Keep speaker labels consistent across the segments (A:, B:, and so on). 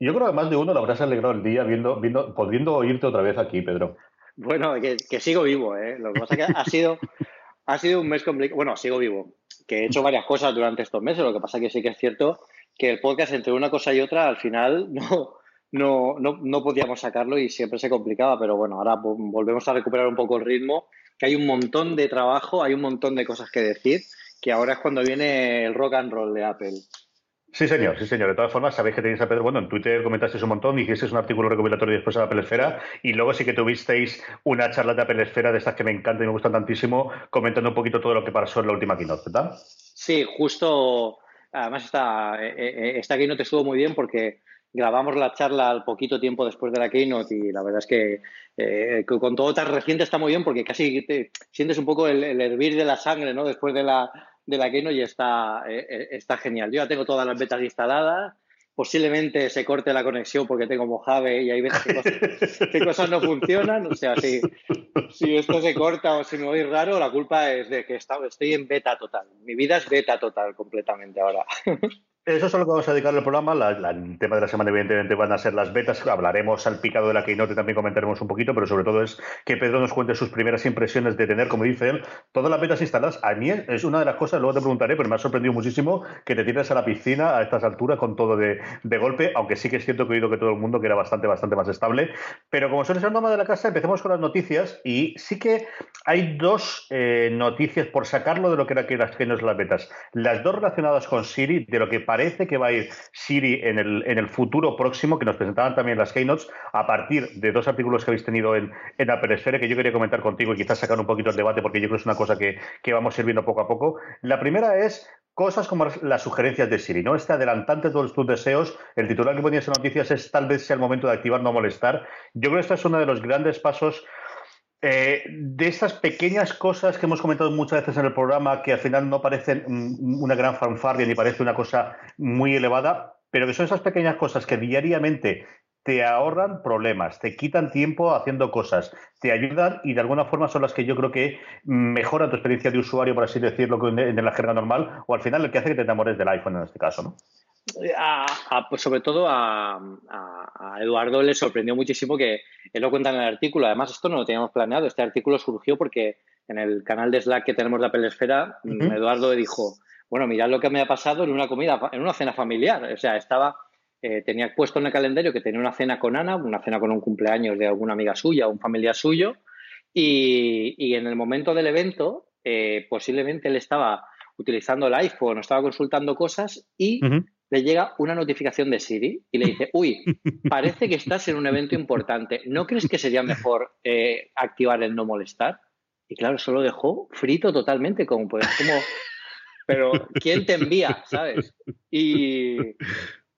A: Yo creo que más de uno lo habrás alegrado el día viendo, viendo, pudiendo oírte otra vez aquí, Pedro.
B: Bueno, que, que sigo vivo, ¿eh? Lo que pasa es que ha sido, ha sido un mes complicado. Bueno, sigo vivo. Que he hecho varias cosas durante estos meses. Lo que pasa es que sí que es cierto que el podcast entre una cosa y otra al final no, no, no, no podíamos sacarlo y siempre se complicaba. Pero bueno, ahora volvemos a recuperar un poco el ritmo. Que hay un montón de trabajo, hay un montón de cosas que decir. Que ahora es cuando viene el rock and roll de Apple.
A: Sí, señor, sí, señor. De todas formas, sabéis que tenéis a Pedro. Bueno, en Twitter comentasteis un montón, hicisteis un artículo recopilatorio después de la Pelesfera y luego sí que tuvisteis una charla de Pelesfera de estas que me encantan y me gustan tantísimo, comentando un poquito todo lo que pasó en la última keynote, ¿verdad?
B: Sí, justo. Además, esta, eh, eh, esta keynote estuvo muy bien porque grabamos la charla al poquito tiempo después de la keynote y la verdad es que eh, con todo tan reciente está muy bien porque casi te sientes un poco el, el hervir de la sangre, ¿no? Después de la, de la Keynote y está, eh, eh, está genial. Yo ya tengo todas las betas instaladas. Posiblemente se corte la conexión porque tengo Mojave y hay veces que cosas, no funcionan. O sea, si, si, esto se corta o si me voy raro, la culpa es de que estoy en beta total. Mi vida es beta total completamente ahora.
A: Eso es a lo que vamos a dedicar el programa. el tema de la semana, evidentemente, van a ser las betas. Hablaremos al picado de la Keynote, también comentaremos un poquito, pero sobre todo es que Pedro nos cuente sus primeras impresiones de tener, como dice él, todas las betas instaladas. A mí es una de las cosas, luego te preguntaré, pero me ha sorprendido muchísimo que te tires a la piscina a estas alturas con todo de, golpe, aunque sí que es cierto que he oído que todo el mundo que era bastante, bastante más estable. Pero como suele ser norma de la casa, empecemos con las noticias y sí que hay dos eh, noticias por sacarlo de lo que era que las que las betas. Las dos relacionadas con Siri, de lo que parece parece que va a ir Siri en el, en el futuro próximo, que nos presentaban también las Keynotes, a partir de dos artículos que habéis tenido en, en Apple Esfera, que yo quería comentar contigo y quizás sacar un poquito el debate, porque yo creo que es una cosa que, que vamos a ir viendo poco a poco. La primera es cosas como las sugerencias de Siri, ¿no? Este adelantante de todos tus deseos, el titular que ponías en noticias es tal vez sea el momento de activar no molestar. Yo creo que este es uno de los grandes pasos eh, de esas pequeñas cosas que hemos comentado muchas veces en el programa, que al final no parecen una gran fanfarria ni parece una cosa muy elevada, pero que son esas pequeñas cosas que diariamente te ahorran problemas, te quitan tiempo haciendo cosas, te ayudan y de alguna forma son las que yo creo que mejoran tu experiencia de usuario, por así decirlo, en la jerga normal, o al final el que hace que te enamores del iPhone en este caso, ¿no?
B: Pues sobre todo a, Eduardo le sorprendió muchísimo que él lo cuenta en el artículo. Además, esto no lo teníamos planeado. Este artículo surgió porque en el canal de Slack que tenemos de Apple Esfera, Eduardo dijo, bueno, mirad lo que me ha pasado en una comida, en una cena familiar. O sea, estaba, eh, tenía puesto en el calendario que tenía una cena con Ana, una cena con un cumpleaños de alguna amiga suya, un familiar suyo, y, en el momento del evento, eh, posiblemente él estaba utilizando el iPhone, estaba consultando cosas y le llega una notificación de Siri y le dice, uy, parece que estás en un evento importante, ¿no crees que sería mejor eh, activar el no molestar? Y claro, eso lo dejó frito totalmente, como, pues, como pero ¿quién te envía? ¿Sabes? Y,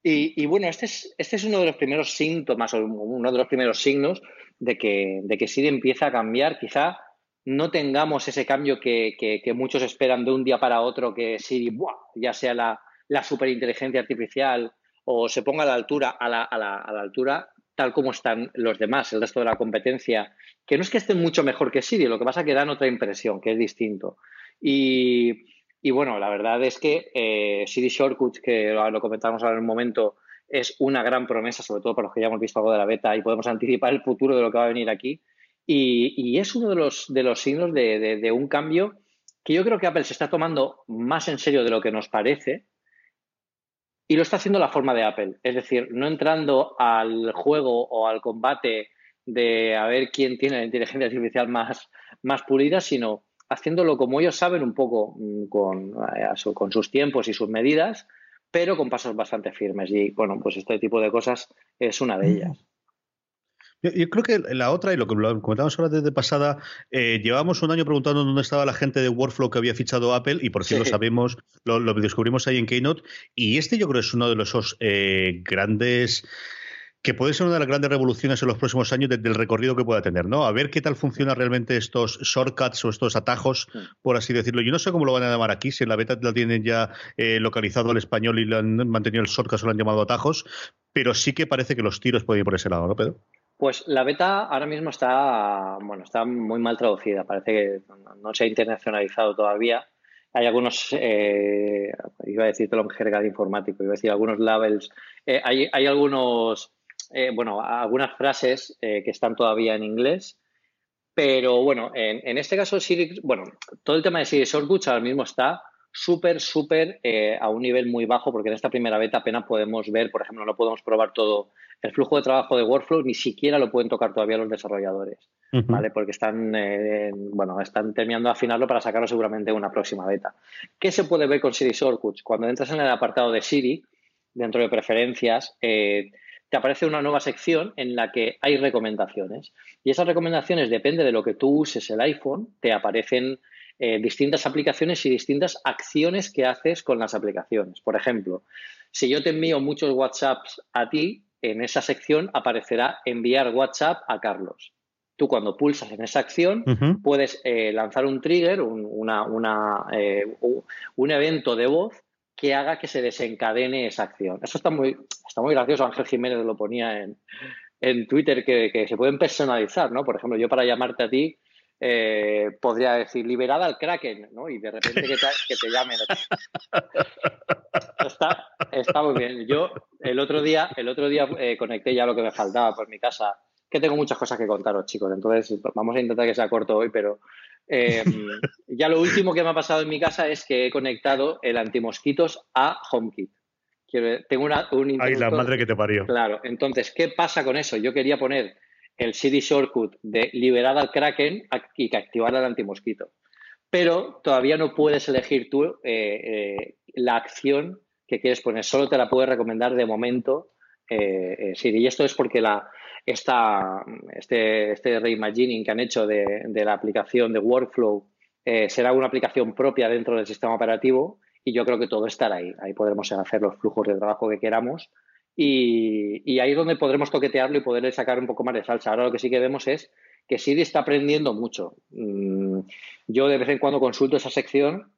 B: y, bueno, este es, este es uno de los primeros síntomas, o uno de los primeros signos de que, de que Siri empieza a cambiar. Quizá no tengamos ese cambio que, que, muchos esperan de un día para otro, que Siri ¡buah! ya sea la, la superinteligencia artificial o se ponga a la altura, a la, a la, a la altura tal como están los demás, el resto de la competencia, que no es que estén mucho mejor que Siri, lo que pasa es que dan otra impresión, que es distinto. Y, y bueno, la verdad es que eh, Siri Shortcuts, que lo, comentamos ahora en un momento, es una gran promesa, sobre todo para los que ya hemos visto algo de la beta y podemos anticipar el futuro de lo que va a venir aquí. Y, y es uno de los, de los signos de, de un cambio que yo creo que Apple se está tomando más en serio de lo que nos parece Y lo está haciendo la forma de Apple, es decir, no entrando al juego o al combate de a ver quién tiene la inteligencia artificial más, más pulida, sino haciéndolo como ellos saben, un poco mm, con, eh, con sus tiempos y sus medidas, pero con pasos bastante firmes. Y bueno, pues este tipo de cosas es una de ellas.
A: Yo, creo que la otra, y lo que comentamos ahora desde pasada, eh, llevamos un año preguntando dónde estaba la gente de Workflow que había fichado Apple, y por si lo sabemos, lo, descubrimos ahí en Keynote. Y este yo creo es uno de los eh, grandes que puede ser una de las grandes revoluciones en los próximos años del recorrido que pueda tener, ¿no? A ver qué tal funcionan realmente estos shortcuts o estos atajos, por así decirlo. Yo no sé cómo lo van a llamar aquí, si en la beta lo tienen ya eh, localizado al español y lo han mantenido el shortcut o lo han llamado atajos, pero sí que parece que los tiros pueden ir por ese lado, ¿no, Pedro?
B: Pues la beta ahora mismo está, bueno, está muy mal traducida, parece que no se ha internacionalizado todavía. Hay algunos, eh, iba a decir todo en jerga de informático, iba a decir algunos labels, eh, hay, hay algunos eh, bueno, algunas frases que están todavía en inglés, pero bueno, en, este caso Siri, bueno, todo el tema de Siri Shortcuts ahora mismo está súper, súper eh, a un nivel muy bajo, porque en esta primera beta apenas podemos ver, por ejemplo, no podemos probar todo el flujo de trabajo de Workflow, ni siquiera lo pueden tocar todavía los desarrolladores, ¿vale? Porque están, bueno, están terminando de afinarlo para sacarlo seguramente en una próxima beta. ¿Qué se puede ver con Siri Shortcuts? Cuando entras en el apartado de Siri, dentro de preferencias, te aparece una nueva sección en la que hay recomendaciones. Y esas recomendaciones, depende de lo que tú uses el iPhone, te aparecen eh, distintas aplicaciones y distintas acciones que haces con las aplicaciones. Por ejemplo, si yo te envío muchos WhatsApps a ti, en esa sección aparecerá enviar WhatsApp a Carlos. Tú cuando pulsas en esa acción puedes eh, lanzar un trigger, una, eh, un evento de voz que haga que se desencadene esa acción. Eso está muy, está muy gracioso. Ángel Jiménez lo ponía en, Twitter que, se pueden personalizar, ¿no? Por ejemplo, yo para llamarte a ti eh, podría decir liberada al Kraken, ¿no? Y de repente que te, que te llamen. Está, está, muy bien. Yo el otro día, el otro día eh, conecté ya lo que me faltaba por mi casa, que tengo muchas cosas que contaros, chicos. Entonces vamos a intentar que sea corto hoy, pero eh, ya lo último que me ha pasado en mi casa es que he conectado el antimosquitos a HomeKit. Tengo una, un
A: Ay, la madre que te parió.
B: Claro, entonces, ¿qué pasa con eso? Yo quería poner el CD shortcut de liberar al Kraken y que activara el antimosquito. Pero todavía no puedes elegir tú eh, eh, la acción que quieres poner. Solo te la puede recomendar de momento eh, Siri. Y esto es porque la, esta, este, este reimagining que han hecho de, la aplicación de Workflow será una aplicación propia dentro del sistema operativo y yo creo que todo estará ahí. Ahí podremos hacer los flujos de trabajo que queramos y, ahí es donde podremos toquetearlo y poderle sacar un poco más de salsa. Ahora lo que sí que vemos es que Siri está aprendiendo mucho. Mm, yo de vez en cuando consulto esa sección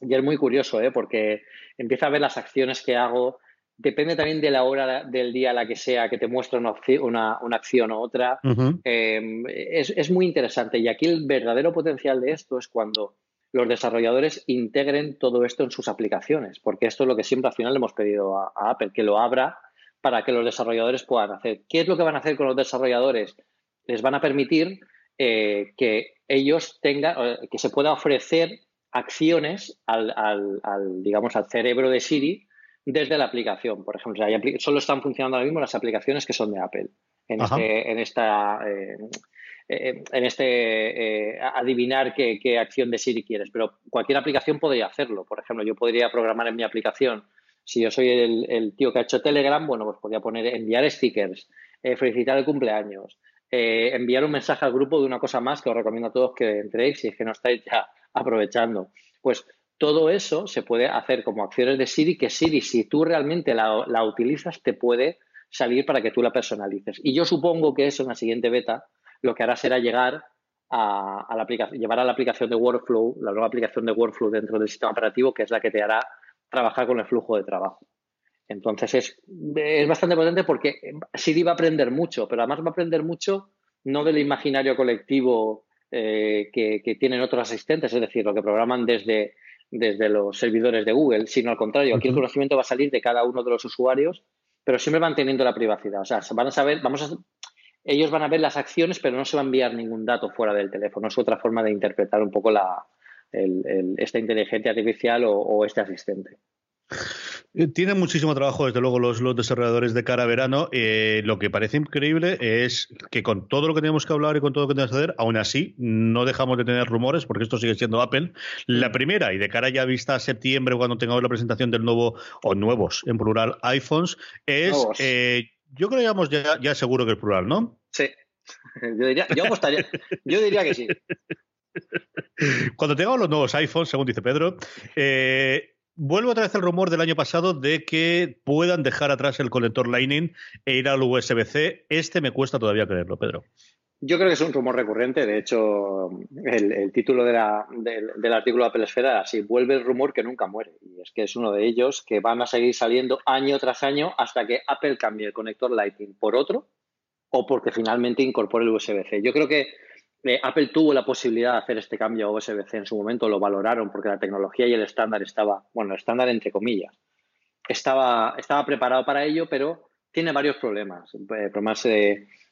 B: y es muy curioso, ¿eh? porque empieza a ver las acciones que hago, Depende también de la hora del día a la que sea que te muestre una, una, acción o otra. Em, es, muy interesante. Y aquí el verdadero potencial de esto es cuando los desarrolladores integren todo esto en sus aplicaciones, porque esto es lo que siempre al final le hemos pedido a, Apple, que lo abra para que los desarrolladores puedan hacer. ¿Qué es lo que van a hacer con los desarrolladores? Les van a permitir eh, que ellos tengan, que se pueda ofrecer acciones al, al, digamos, al cerebro de Siri desde la aplicación. Por ejemplo, solo están funcionando ahora mismo las aplicaciones que son de Apple. En este, en esta, eh, eh, en este eh, adivinar qué, acción de Siri quieres. Pero cualquier aplicación podría hacerlo. Por ejemplo, yo podría programar en mi aplicación. Si yo soy el, tío que ha hecho Telegram, bueno, pues podría poner enviar stickers, felicitar el cumpleaños, enviar un mensaje al grupo de una cosa más que os recomiendo a todos que entréis si es que no estáis ya aprovechando. Pues todo eso se puede hacer como acciones de Siri, que Siri, si tú realmente la, utilizas, te puede salir para que tú la personalices. Y yo supongo que eso en la siguiente beta lo que hará será llegar a, la aplicación, llevar a la aplicación de Workflow, la nueva aplicación de Workflow dentro del sistema operativo, que es la que te hará trabajar con el flujo de trabajo. Entonces es, es bastante potente porque Siri va a aprender mucho, pero además va a aprender mucho no del imaginario colectivo eh, que, que, tienen otros asistentes, es decir, lo que programan desde desde los servidores de Google, sino al contrario, aquí el conocimiento va a salir de cada uno de los usuarios, pero siempre manteniendo la privacidad. O sea, van a saber, vamos a, ellos van a ver las acciones, pero no se va a enviar ningún dato fuera del teléfono. Es otra forma de interpretar un poco la, esta inteligencia artificial o, este asistente.
A: Eh, tienen muchísimo trabajo, desde luego, los, los desarrolladores de cara a verano. Eh, lo que parece increíble es que con todo lo que tenemos que hablar y con todo lo que tenemos que hacer, aún así, no dejamos de tener rumores, porque esto sigue siendo Apple. La primera, y de cara ya vista a septiembre, cuando tengamos la presentación del nuevo, o nuevos, en plural, iPhones, es. Eh, yo creo que digamos ya, ya seguro que es plural, ¿no?
B: Sí. Yo diría, yo yo diría que sí.
A: Cuando tengamos los nuevos iPhones, según dice Pedro, eh, Vuelvo otra vez el rumor del año pasado de que puedan dejar atrás el conector Lightning e ir al USB-C. Este me cuesta todavía creerlo, Pedro.
B: Yo creo que es un rumor recurrente. De hecho, el, título del, artículo de Apple Esfera así vuelve el rumor que nunca muere. Y es que es uno de ellos que van a seguir saliendo año tras año hasta que Apple cambie el conector Lightning por otro o porque finalmente incorpore el USB-C. Yo creo que eh, Apple tuvo la posibilidad de hacer este cambio a USB-C en su momento, lo valoraron porque la tecnología y el estándar estaba, bueno, el estándar entre comillas, estaba, estaba preparado para ello, pero tiene varios problemas. Eh, problemas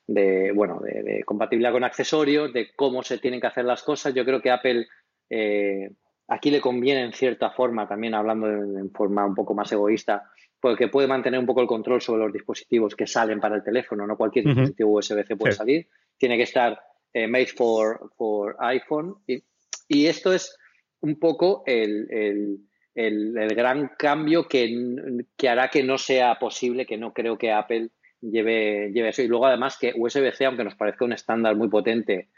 B: de, bueno, de, compatibilidad con accesorios, de cómo se tienen que hacer las cosas. Yo creo que Apple eh, aquí le conviene en cierta forma, también hablando en, forma un poco más egoísta, porque puede mantener un poco el control sobre los dispositivos que salen para el teléfono. No cualquier dispositivo USB-C puede salir. Tiene que estar eh, made for, for iPhone. Y, y, esto es un poco el, el, el, gran cambio que, que, hará que no sea posible, que no creo que Apple lleve, lleve eso. Y luego además que USB-C, aunque nos parezca un estándar muy potente,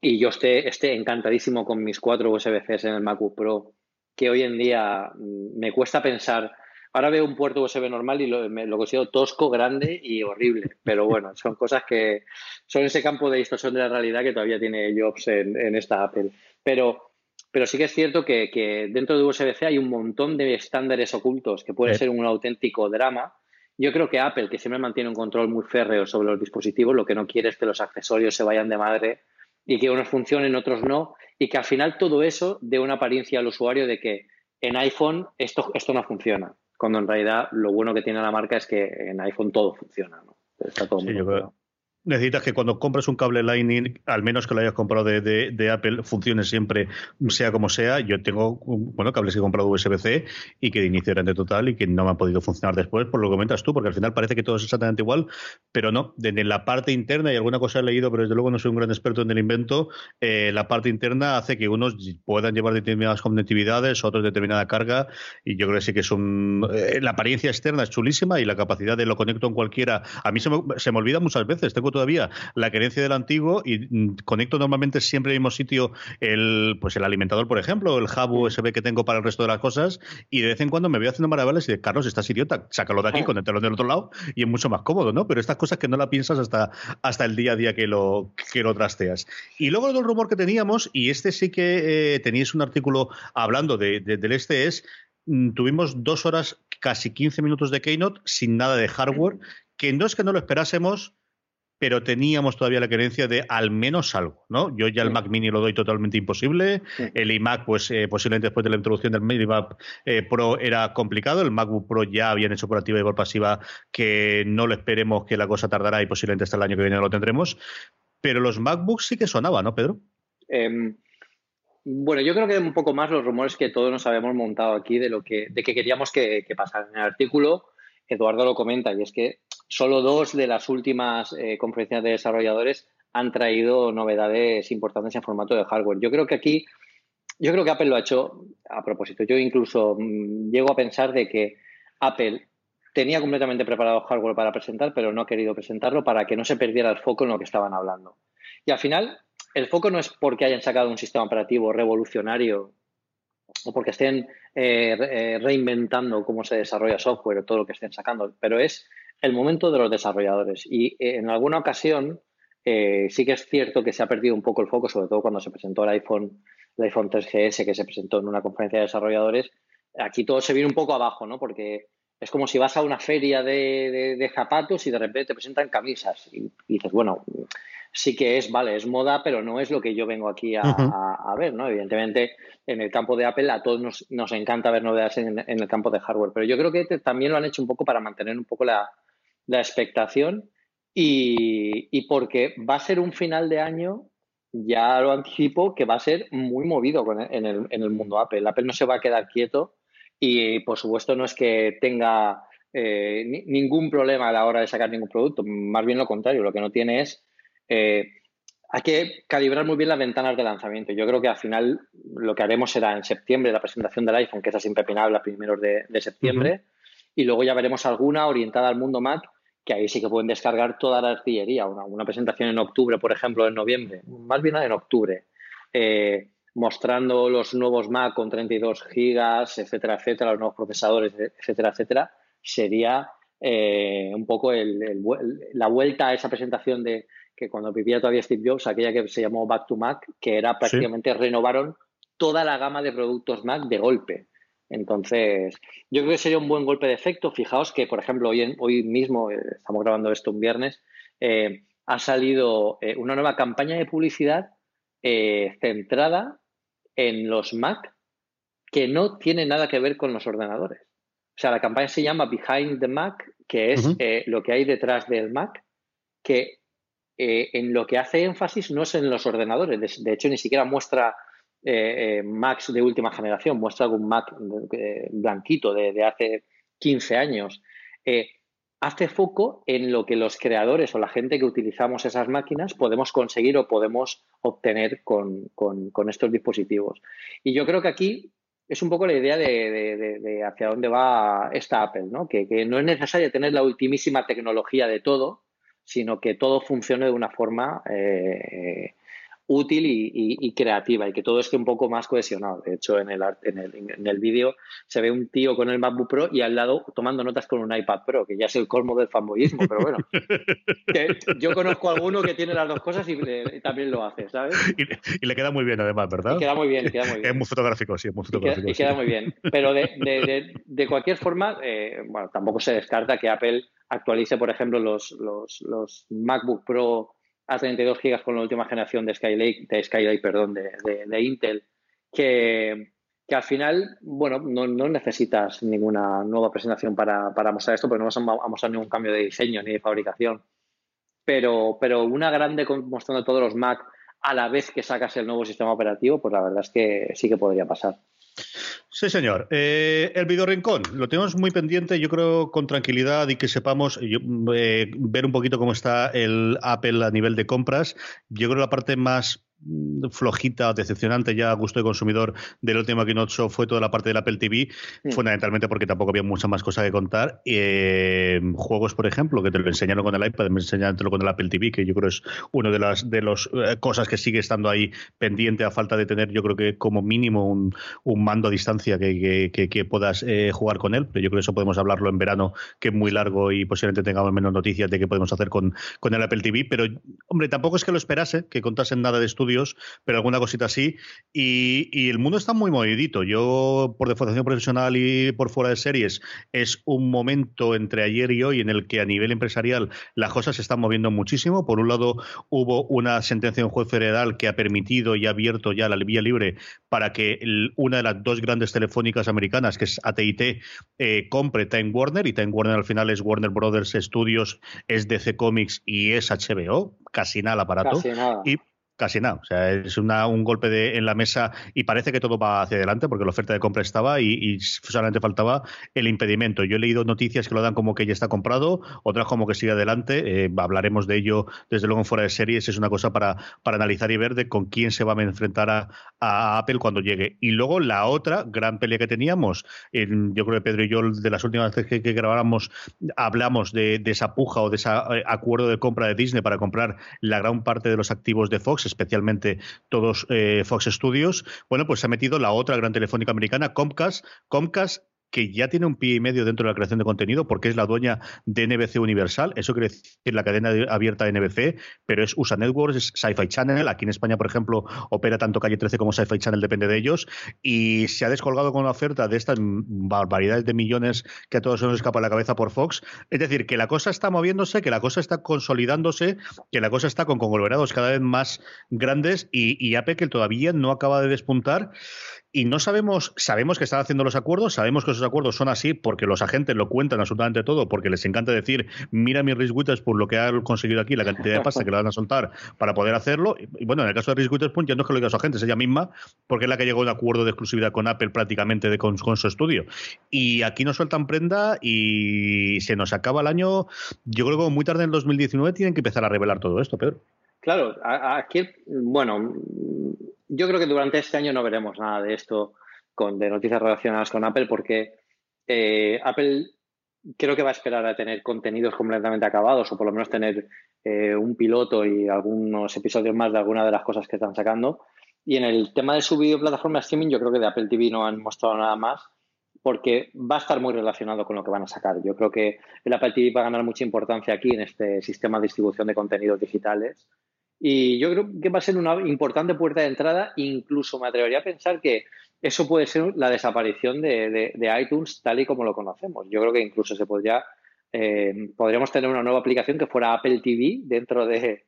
B: y yo esté, esté encantadísimo con mis cuatro USB-Cs en el MacBook Pro, que hoy en día mm, me cuesta pensar Ahora veo un puerto USB normal y lo, lo considero tosco, grande y horrible. Pero bueno, son cosas que son ese campo de distorsión de la realidad que todavía tiene Jobs en, esta Apple. Pero, pero sí que es cierto que, dentro de USB-C hay un montón de estándares ocultos que pueden ser un auténtico drama. Yo creo que Apple, que siempre mantiene un control muy férreo sobre los dispositivos, lo que no quiere es que los accesorios se vayan de madre y que unos funcionen, otros no, y que al final todo eso dé una apariencia al usuario de que en iPhone esto, esto no funciona cuando en realidad lo bueno que tiene la marca es que en iPhone todo funciona, ¿no? Está todo muy
A: necesitas que cuando compres un cable Lightning, al menos que lo hayas comprado de, Apple, funcione siempre, sea como sea. Yo tengo, bueno, cables que he comprado USB-C y que de inicio eran de total y que no me han podido funcionar después, por lo que comentas tú, porque al final parece que todo es exactamente igual, pero no. En la parte interna, y alguna cosa he leído, pero desde luego no soy un gran experto en el invento, eh, la parte interna hace que unos puedan llevar determinadas conectividades, otros determinada carga, y yo creo que sí que es un... Eh, la apariencia externa es chulísima y la capacidad de lo conecto en cualquiera. A mí se me, se me olvida muchas veces, tengo todavía la querencia del antiguo y mm, conecto normalmente siempre en el mismo sitio el, pues el alimentador, por ejemplo, el hub USB que tengo para el resto de las cosas y de vez en cuando me voy haciendo maravillas y de Carlos, estás idiota, sácalo de aquí, conéctalo del otro lado y es mucho más cómodo, ¿no? Pero estas cosas que no la piensas hasta, hasta el día a día que lo, que lo trasteas. Y luego el rumor que teníamos, y este sí que eh, teníais un artículo hablando de, del este es mm, tuvimos dos horas, casi 15 minutos de Keynote sin nada de hardware, que no es que no lo esperásemos, pero teníamos todavía la creencia de al menos algo, ¿no? Yo ya el Mac Mini lo doy totalmente imposible, el iMac, pues eh, posiblemente después de la introducción del Mini eh, Pro era complicado, el MacBook Pro ya habían hecho por activa y por pasiva que no lo esperemos que la cosa tardará y posiblemente hasta el año que viene lo tendremos, pero los MacBooks sí que sonaban, ¿no, Pedro?
B: Em, bueno, yo creo que un poco más los rumores que todos nos habíamos montado aquí de lo que, de que queríamos que, que pasara. En el artículo, Eduardo lo comenta, y es que solo dos de las últimas eh, conferencias de desarrolladores han traído novedades importantes en formato de hardware. Yo creo que aquí, yo creo que Apple lo ha hecho a propósito. Yo incluso mm, llego a pensar de que Apple tenía completamente preparado hardware para presentar, pero no ha querido presentarlo para que no se perdiera el foco en lo que estaban hablando. Y al final, el foco no es porque hayan sacado un sistema operativo revolucionario o porque estén eh, eh, reinventando cómo se desarrolla software o todo lo que estén sacando, pero es el momento de los desarrolladores. Y eh, en alguna ocasión eh, sí que es cierto que se ha perdido un poco el foco, sobre todo cuando se presentó el iPhone, el iPhone 3GS que se presentó en una conferencia de desarrolladores. Aquí todo se viene un poco abajo, ¿no? Porque es como si vas a una feria de, zapatos y de repente te presentan camisas. Y, dices, bueno, sí que es, vale, es moda, pero no es lo que yo vengo aquí a, ver, ¿no? Evidentemente, en el campo de Apple a todos nos, encanta ver novedades en, en, el campo de hardware, pero yo creo que también lo han hecho un poco para mantener un poco la, la expectación y, porque va a ser un final de año, ya lo anticipo, que va a ser muy movido en, el, en, el, mundo Apple. Apple no se va a quedar quieto y por supuesto no es que tenga eh, ningún problema a la hora de sacar ningún producto, más bien lo contrario, lo que no tiene es... Eh, hay que calibrar muy bien las ventanas de lanzamiento. Yo creo que al final lo que haremos será en septiembre la presentación del iPhone, que es impepinable a primeros de, septiembre, y luego ya veremos alguna orientada al mundo Mac, que ahí sí que pueden descargar toda la artillería. Una, presentación en octubre, por ejemplo, en noviembre, más bien en octubre, eh, mostrando los nuevos Mac con 32 gigas, etcétera, etcétera, los nuevos procesadores, etcétera, etcétera, sería eh, un poco la vuelta a esa presentación de que cuando vivía todavía Steve Jobs, aquella que se llamó Back to Mac, que era prácticamente renovaron toda la gama de productos Mac de golpe. Entonces, yo creo que sería un buen golpe de efecto. Fijaos que, por ejemplo, hoy, hoy mismo, eh, estamos grabando esto un viernes, eh, ha salido eh, una nueva campaña de publicidad centrada en los Mac que no tiene nada que ver con los ordenadores. O sea, la campaña se llama Behind the Mac, que es lo que hay detrás del Mac, que en lo que hace énfasis no es en los ordenadores. De, hecho, ni siquiera muestra eh, eh, Macs de última generación, muestra algún Mac eh, blanquito de, hace 15 años. hace foco en lo que los creadores o la gente que utilizamos esas máquinas podemos conseguir o podemos obtener con, estos dispositivos. Y yo creo que aquí es un poco la idea de, hacia dónde va esta Apple, ¿no? Que, no es necesario tener la ultimísima tecnología de todo, sino que todo funcione de una forma eh, útil y, creativa y que todo esté un poco más cohesionado. De hecho, en el, en el, en el vídeo se ve un tío con el MacBook Pro y al lado tomando notas con un iPad Pro, que ya es el colmo del fanboyismo, pero bueno. yo conozco a alguno que tiene las dos cosas y, también lo hace, ¿sabes?
A: Y, le queda muy bien además, ¿verdad?
B: queda muy bien, queda muy bien.
A: Es muy fotográfico, sí, es muy fotográfico.
B: Y queda, muy bien. Pero de, de cualquier forma, eh, bueno, tampoco se descarta que Apple actualice, por ejemplo, los, los, los MacBook Pro a 32 GB con la última generación de Skylake, de Skylake, perdón, de, de, Intel, que, que, al final, bueno, no, no, necesitas ninguna nueva presentación para, para mostrar esto, porque no vamos a mostrar ningún cambio de diseño ni de fabricación. Pero, pero una grande mostrando todos los Mac a la vez que sacas el nuevo sistema operativo, pues la verdad es que sí que podría pasar.
A: Sí, señor. Eh, el video rincón lo tenemos muy pendiente, yo creo, con tranquilidad y que sepamos eh, ver un poquito cómo está el Apple a nivel de compras. Yo creo que la parte más flojita, decepcionante ya a gusto de consumidor del último Keynote Show fue toda la parte del Apple TV, mm. fundamentalmente porque tampoco había mucha más cosa que contar. Eh, juegos, por ejemplo, que te lo enseñaron con el iPad, me enseñaron con el Apple TV, que yo creo es una de las de los, eh, cosas que sigue estando ahí pendiente a falta de tener, yo creo que como mínimo un, mando a distancia que, que, puedas eh, jugar con él, pero yo creo que eso podemos hablarlo en verano, que es muy largo y posiblemente tengamos menos noticias de qué podemos hacer con, con el Apple TV, pero hombre, tampoco es que lo esperase, que contasen nada de estudio pero alguna cosita así. Y, el mundo está muy movidito. Yo, por deformación profesional y por fuera de series, es un momento entre ayer y hoy en el que a nivel empresarial las cosas se están moviendo muchísimo. Por un lado, hubo una sentencia de un juez federal que ha permitido y ha abierto ya la vía libre para que una de las dos grandes telefónicas americanas, que es AT&T, eh, compre Time Warner. Y Time Warner al final es Warner Brothers Studios, es DC Comics y es HBO. Casi nada aparato.
B: Casi nada.
A: Y casi nada. O sea, es una, un golpe de, en la mesa y parece que todo va hacia adelante porque la oferta de compra estaba y, solamente faltaba el impedimento. Yo he leído noticias que lo dan como que ya está comprado, otras como que sigue adelante. Eh, hablaremos de ello desde luego en fuera de series. Es una cosa para, para analizar y ver de con quién se va a enfrentar a, Apple cuando llegue. Y luego la otra gran pelea que teníamos, yo creo que Pedro y yo de las últimas veces que, grabamos hablamos de, esa puja o de ese eh, acuerdo de compra de Disney para comprar la gran parte de los activos de Fox especialmente todos eh, Fox Studios, bueno, pues se ha metido la otra gran telefónica americana, Comcast. Comcast que ya tiene un pie y medio dentro de la creación de contenido porque es la dueña de NBC Universal, eso quiere decir la cadena abierta de NBC, pero es USA Networks, es Sci-Fi Channel, aquí en España, por ejemplo, opera tanto Calle 13 como Sci-Fi Channel, depende de ellos, y se ha descolgado con una oferta de estas barbaridades de millones que a todos nos escapa la cabeza por Fox, es decir, que la cosa está moviéndose, que la cosa está consolidándose, que la cosa está con conglomerados cada vez más grandes y, y Apple que todavía no acaba de despuntar y no sabemos, sabemos que están haciendo los acuerdos, sabemos que esos acuerdos son así porque los agentes lo cuentan absolutamente todo, porque les encanta decir, mira mi Reese por lo que ha conseguido aquí, la cantidad de pasta que le van a soltar para poder hacerlo. Y bueno, en el caso de Reese Witherspoon ya no es que lo diga su agente, es ella misma, porque es la que llegó a un acuerdo de exclusividad con Apple prácticamente de, con, su estudio. Y aquí nos sueltan prenda y se nos acaba el año, yo creo que muy tarde en el 2019 tienen que empezar a revelar todo esto, Pedro.
B: Claro, aquí, bueno, yo creo que durante este año no veremos nada de esto con, de noticias relacionadas con Apple porque eh, Apple creo que va a esperar a tener contenidos completamente acabados o por lo menos tener eh, un piloto y algunos episodios más de alguna de las cosas que están sacando. Y en el tema de su videoplataforma de streaming, yo creo que de Apple TV no han mostrado nada más porque va a estar muy relacionado con lo que van a sacar. Yo creo que el Apple TV va a ganar mucha importancia aquí en este sistema de distribución de contenidos digitales y yo creo que va a ser una importante puerta de entrada. Incluso me atrevería a pensar que eso puede ser la desaparición de, iTunes tal y como lo conocemos. Yo creo que incluso se podría, eh, podríamos tener una nueva aplicación que fuera Apple TV dentro de,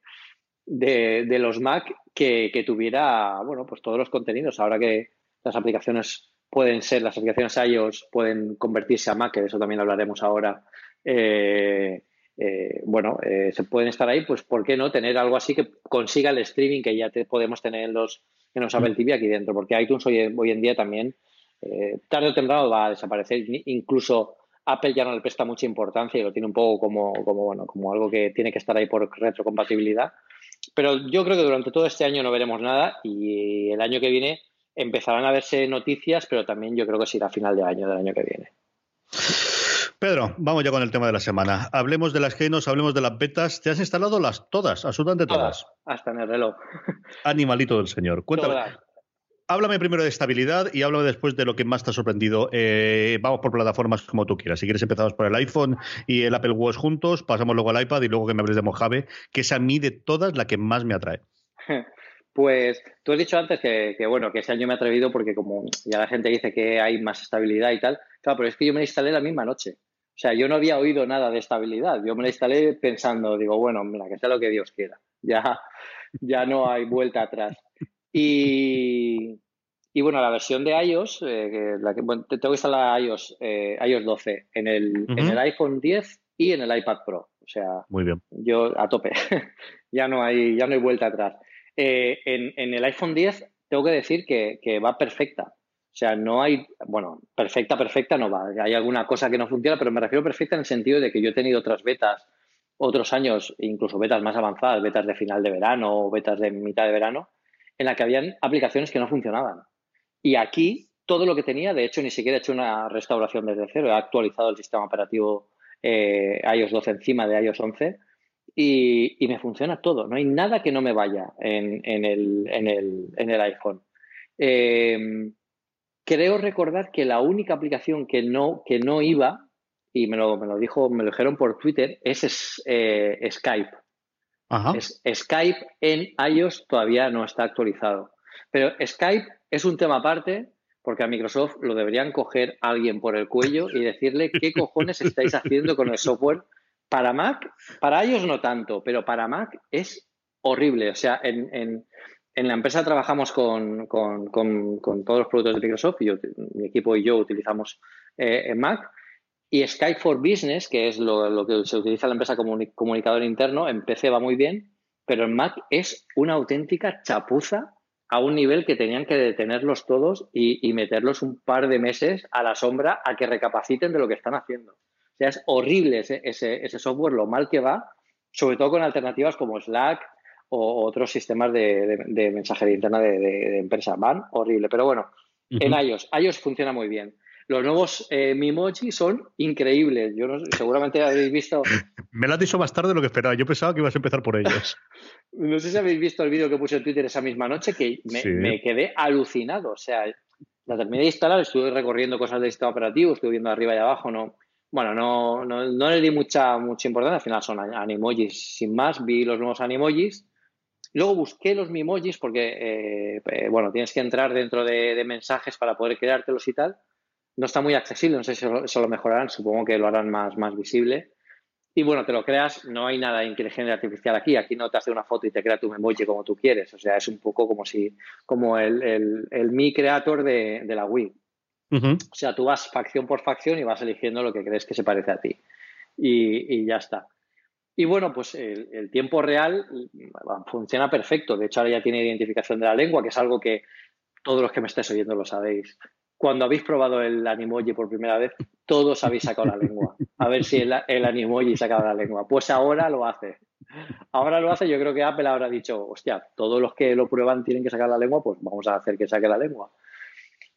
B: los Mac que, tuviera, bueno, pues todos los contenidos. Ahora que las aplicaciones pueden ser, las aplicaciones iOS pueden convertirse a Mac, que de eso también hablaremos ahora. Eh, eh, bueno, eh, se pueden estar ahí, pues ¿por qué no tener algo así que consiga el streaming que ya te podemos tener en los, en los Apple TV aquí dentro? Porque iTunes hoy, hoy en día también, eh, tarde o temprano va a desaparecer. Incluso Apple ya no le presta mucha importancia y lo tiene un poco como, como, bueno, como algo que tiene que estar ahí por retrocompatibilidad. Pero yo creo que durante todo este año no veremos nada y el año que viene empezarán a verse noticias, pero también yo creo que será a final de año del año que viene.
A: Pedro, vamos ya con el tema de la semana. Hablemos de las Genos, hablemos de las betas. ¿Te has instalado las todas, absolutamente todas?
B: hasta en el reloj.
A: Animalito del señor. Cuéntame. Háblame primero de estabilidad y háblame después de lo que más te ha sorprendido. Eh, vamos por plataformas como tú quieras. Si quieres empezamos por el iPhone y el Apple Watch juntos, pasamos luego al iPad y luego que me hables de Mojave, que es a mí de todas la que más me atrae.
B: Pues tú has dicho antes que, que, bueno, que ese año me ha atrevido porque como ya la gente dice que hay más estabilidad y tal, claro, pero es que yo me instalé la misma noche. O sea, yo no había oído nada de estabilidad. Yo me la instalé pensando, digo, bueno, mira, que sea lo que Dios quiera. Ya, ya no hay vuelta atrás. Y, y bueno, la versión de iOS, eh, la que, bueno, tengo que instalar iOS, eh, iOS 12 en el, en el iPhone 10 y en el iPad Pro. O sea,
A: Muy bien.
B: yo a tope. ya, no hay, ya no hay vuelta atrás. Eh, en, en, el iPhone 10 tengo que decir que, que va perfecta. O sea, no hay, bueno, perfecta, perfecta no va. Hay alguna cosa que no funciona, pero me refiero perfecta en el sentido de que yo he tenido otras betas, otros años, incluso betas más avanzadas, betas de final de verano o betas de mitad de verano, en la que habían aplicaciones que no funcionaban. Y aquí todo lo que tenía, de hecho, ni siquiera he hecho una restauración desde cero, he actualizado el sistema operativo eh, iOS 12 encima de iOS 11 y, me funciona todo. No hay nada que no me vaya en, el, en, el, en el, iPhone. Eh, creo recordar que la única aplicación que no, que no iba, y me lo, me lo dijo, me lo dijeron por Twitter, es, eh, Skype. Skype en iOS todavía no está actualizado. Pero Skype es un tema aparte, porque a Microsoft lo deberían coger alguien por el cuello y decirle qué cojones estáis haciendo con el software. Para Mac, para iOS no tanto, pero para Mac es horrible. O sea, en, en la empresa trabajamos con, todos los productos de Microsoft y mi equipo y yo utilizamos eh, en Mac. Y Skype for Business, que es lo, que se utiliza en la empresa como comunicador interno, en PC va muy bien, pero en Mac es una auténtica chapuza a un nivel que tenían que detenerlos todos y, meterlos un par de meses a la sombra a que recapaciten de lo que están haciendo. O sea, es horrible ese, ese software, lo mal que va, sobre todo con alternativas como Slack, o otros sistemas de, mensajería interna de, empresa. Van horrible, pero bueno, en iOS, iOS funciona muy bien. Los nuevos eh, Mimoji son increíbles. Yo no, seguramente habéis visto.
A: Me lo has dicho más tarde de lo que esperaba. Yo pensaba que ibas a empezar por ellos.
B: no sé si habéis visto el vídeo que puse en Twitter esa misma noche, que me, quedé alucinado. O sea, la terminé de instalar, estuve recorriendo cosas del sistema operativo, estuve viendo arriba y abajo, no. Bueno, no, no, no le di mucha, mucha importancia, al final son animojis sin más, vi los nuevos animojis Luego busqué los Mimojis porque, eh, eh, bueno, tienes que entrar dentro de, mensajes para poder creártelos y tal. No está muy accesible, no sé si eso, lo mejorarán, supongo que lo harán más, más visible. Y bueno, te lo creas, no hay nada de inteligencia artificial aquí. Aquí no te hace una foto y te crea tu emoji como tú quieres. O sea, es un poco como si, como el, el, el Mi Creator de, de la Wii. O sea, tú vas facción por facción y vas eligiendo lo que crees que se parece a ti. Y, y ya está. Y bueno, pues el, tiempo real mm, funciona perfecto. De hecho, ahora ya tiene identificación de la lengua, que es algo que todos los que me estáis oyendo lo sabéis. Cuando habéis probado el Animoji por primera vez, todos habéis sacado la lengua. A ver si el, el Animoji sacaba la lengua. Pues ahora lo hace. Ahora lo hace, yo creo que Apple habrá dicho, hostia, todos los que lo prueban tienen que sacar la lengua, pues vamos a hacer que saque la lengua.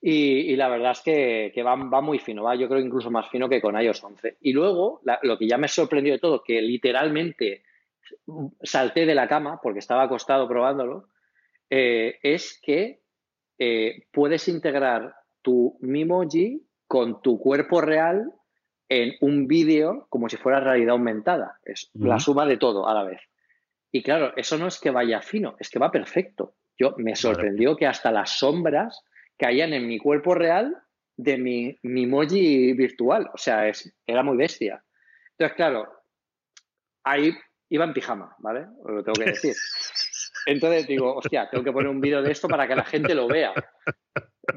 B: Y, y la verdad es que, que va, va, muy fino, va yo creo incluso más fino que con iOS 11. Y luego, la, lo que ya me sorprendió de todo, que literalmente salté de la cama porque estaba acostado probándolo, eh, es que eh, puedes integrar tu Mimoji con tu cuerpo real en un vídeo como si fuera realidad aumentada. Es uh -huh. la suma de todo a la vez. Y claro, eso no es que vaya fino, es que va perfecto. Yo me sorprendió que hasta las sombras caían en mi cuerpo real de mi, mi emoji virtual. O sea, es, era muy bestia. Entonces, claro, ahí iba en pijama, ¿vale? Lo tengo que decir. Entonces digo, hostia, tengo que poner un vídeo de esto para que la gente lo vea.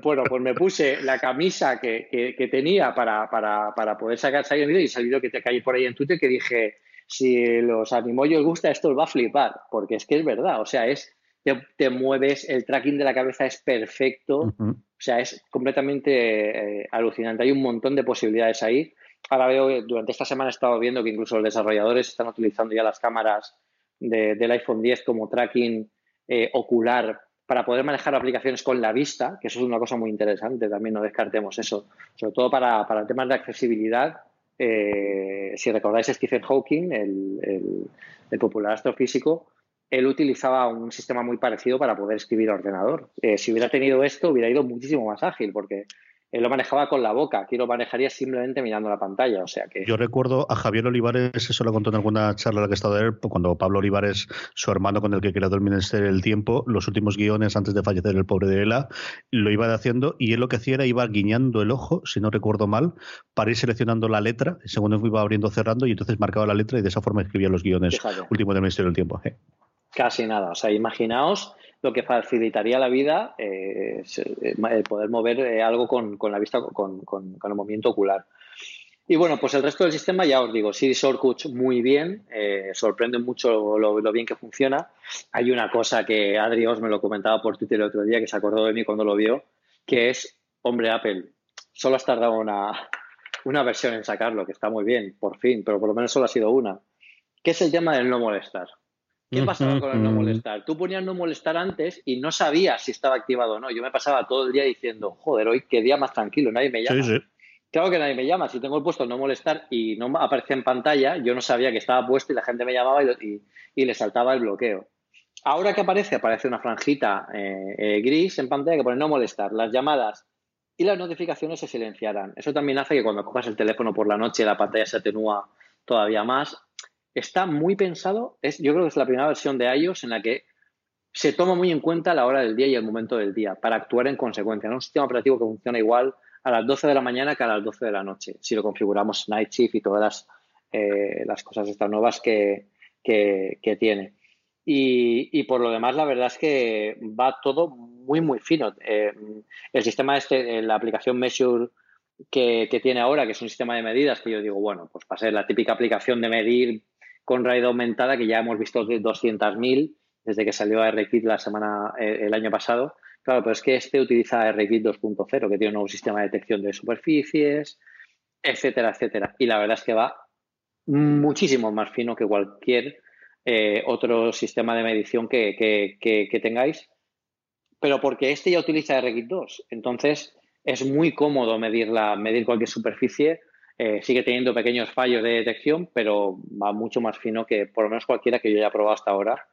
B: Bueno, pues me puse la camisa que, que, que tenía para, para, para, poder sacar salir el vídeo y salido que te caí por ahí en Twitter que dije, si los animojos gusta, esto os va a flipar, porque es que es verdad, o sea, es te, te, mueves, el tracking de la cabeza es perfecto, uh -huh. o sea, es completamente eh, alucinante. Hay un montón de posibilidades ahí. Ahora veo que durante esta semana he estado viendo que incluso los desarrolladores están utilizando ya las cámaras de, del iPhone 10 como tracking eh, ocular para poder manejar aplicaciones con la vista, que eso es una cosa muy interesante, también no descartemos eso, sobre todo para, para temas de accesibilidad. Eh, si recordáis Stephen Hawking, el, el, el popular astrofísico, él utilizaba un sistema muy parecido para poder escribir a ordenador. Eh, si hubiera tenido esto, hubiera ido muchísimo más ágil, porque él lo manejaba con la boca, aquí lo manejaría simplemente mirando la pantalla, o sea que...
A: Yo recuerdo a Javier Olivares, eso lo contó en alguna charla en la que he estado él, cuando Pablo Olivares, su hermano con el que creó el Ministerio del Tiempo, los últimos guiones antes de fallecer el pobre de Ela, lo iba haciendo y él lo que hacía era iba guiñando el ojo, si no recuerdo mal, para ir seleccionando la letra, según iba abriendo cerrando y entonces marcaba la letra y de esa forma escribía los guiones Fíjate. últimos del Ministerio del Tiempo. ¿eh?
B: Casi nada, o sea, imaginaos lo que facilitaría la vida eh, el poder mover eh, algo con, con, la vista, con, con, con, el movimiento ocular. Y bueno, pues el resto del sistema, ya os digo, CD Shortcuts muy bien, eh, sorprende mucho lo, lo, bien que funciona. Hay una cosa que Adri os me lo comentaba por Twitter el otro día, que se acordó de mí cuando lo vio, que es, hombre, Apple, solo has tardado una, una versión en sacarlo, que está muy bien, por fin, pero por lo menos solo ha sido una, que es el tema del no molestar. ¿Qué pasaba con el no molestar? Tú ponías no molestar antes y no sabías si estaba activado o no. Yo me pasaba todo el día diciendo, joder, hoy qué día más tranquilo, nadie me llama. Sí, sí. Claro que nadie me llama. Si tengo el puesto no molestar y no aparecía en pantalla, yo no sabía que estaba puesto y la gente me llamaba y, y, y le saltaba el bloqueo. Ahora que aparece, aparece una franjita eh, eh, gris en pantalla que pone no molestar. Las llamadas y las notificaciones se silenciarán. Eso también hace que cuando cojas el teléfono por la noche la pantalla se atenúa todavía más está muy pensado, es, yo creo que es la primera versión de iOS en la que se toma muy en cuenta la hora del día y el momento del día para actuar en consecuencia. ¿no? Un sistema operativo que funciona igual a las 12 de la mañana que a las 12 de la noche, si lo configuramos Night Shift y todas las, eh, las cosas estas nuevas que, que, tiene. Y, por lo demás, la verdad es que va todo muy, muy fino. Eh, el sistema este, la aplicación Measure que, que, tiene ahora, que es un sistema de medidas, que yo digo, bueno, pues para ser la típica aplicación de medir con realidad aumentada que ya hemos visto de 200.000 desde que salió a RKit la semana, eh, el año pasado. Claro, pero es que este utiliza RKit 2.0, que tiene un nuevo sistema de detección de superficies, etcétera, etcétera. Y la verdad es que va muchísimo más fino que cualquier eh, otro sistema de medición que, tengáis. Pero porque este ya utiliza RKit 2. Entonces es muy cómodo medir cualquier superficie eh, sigue teniendo pequeños fallos de detección, pero va mucho más fino que por lo menos cualquiera que yo haya probado hasta ahora.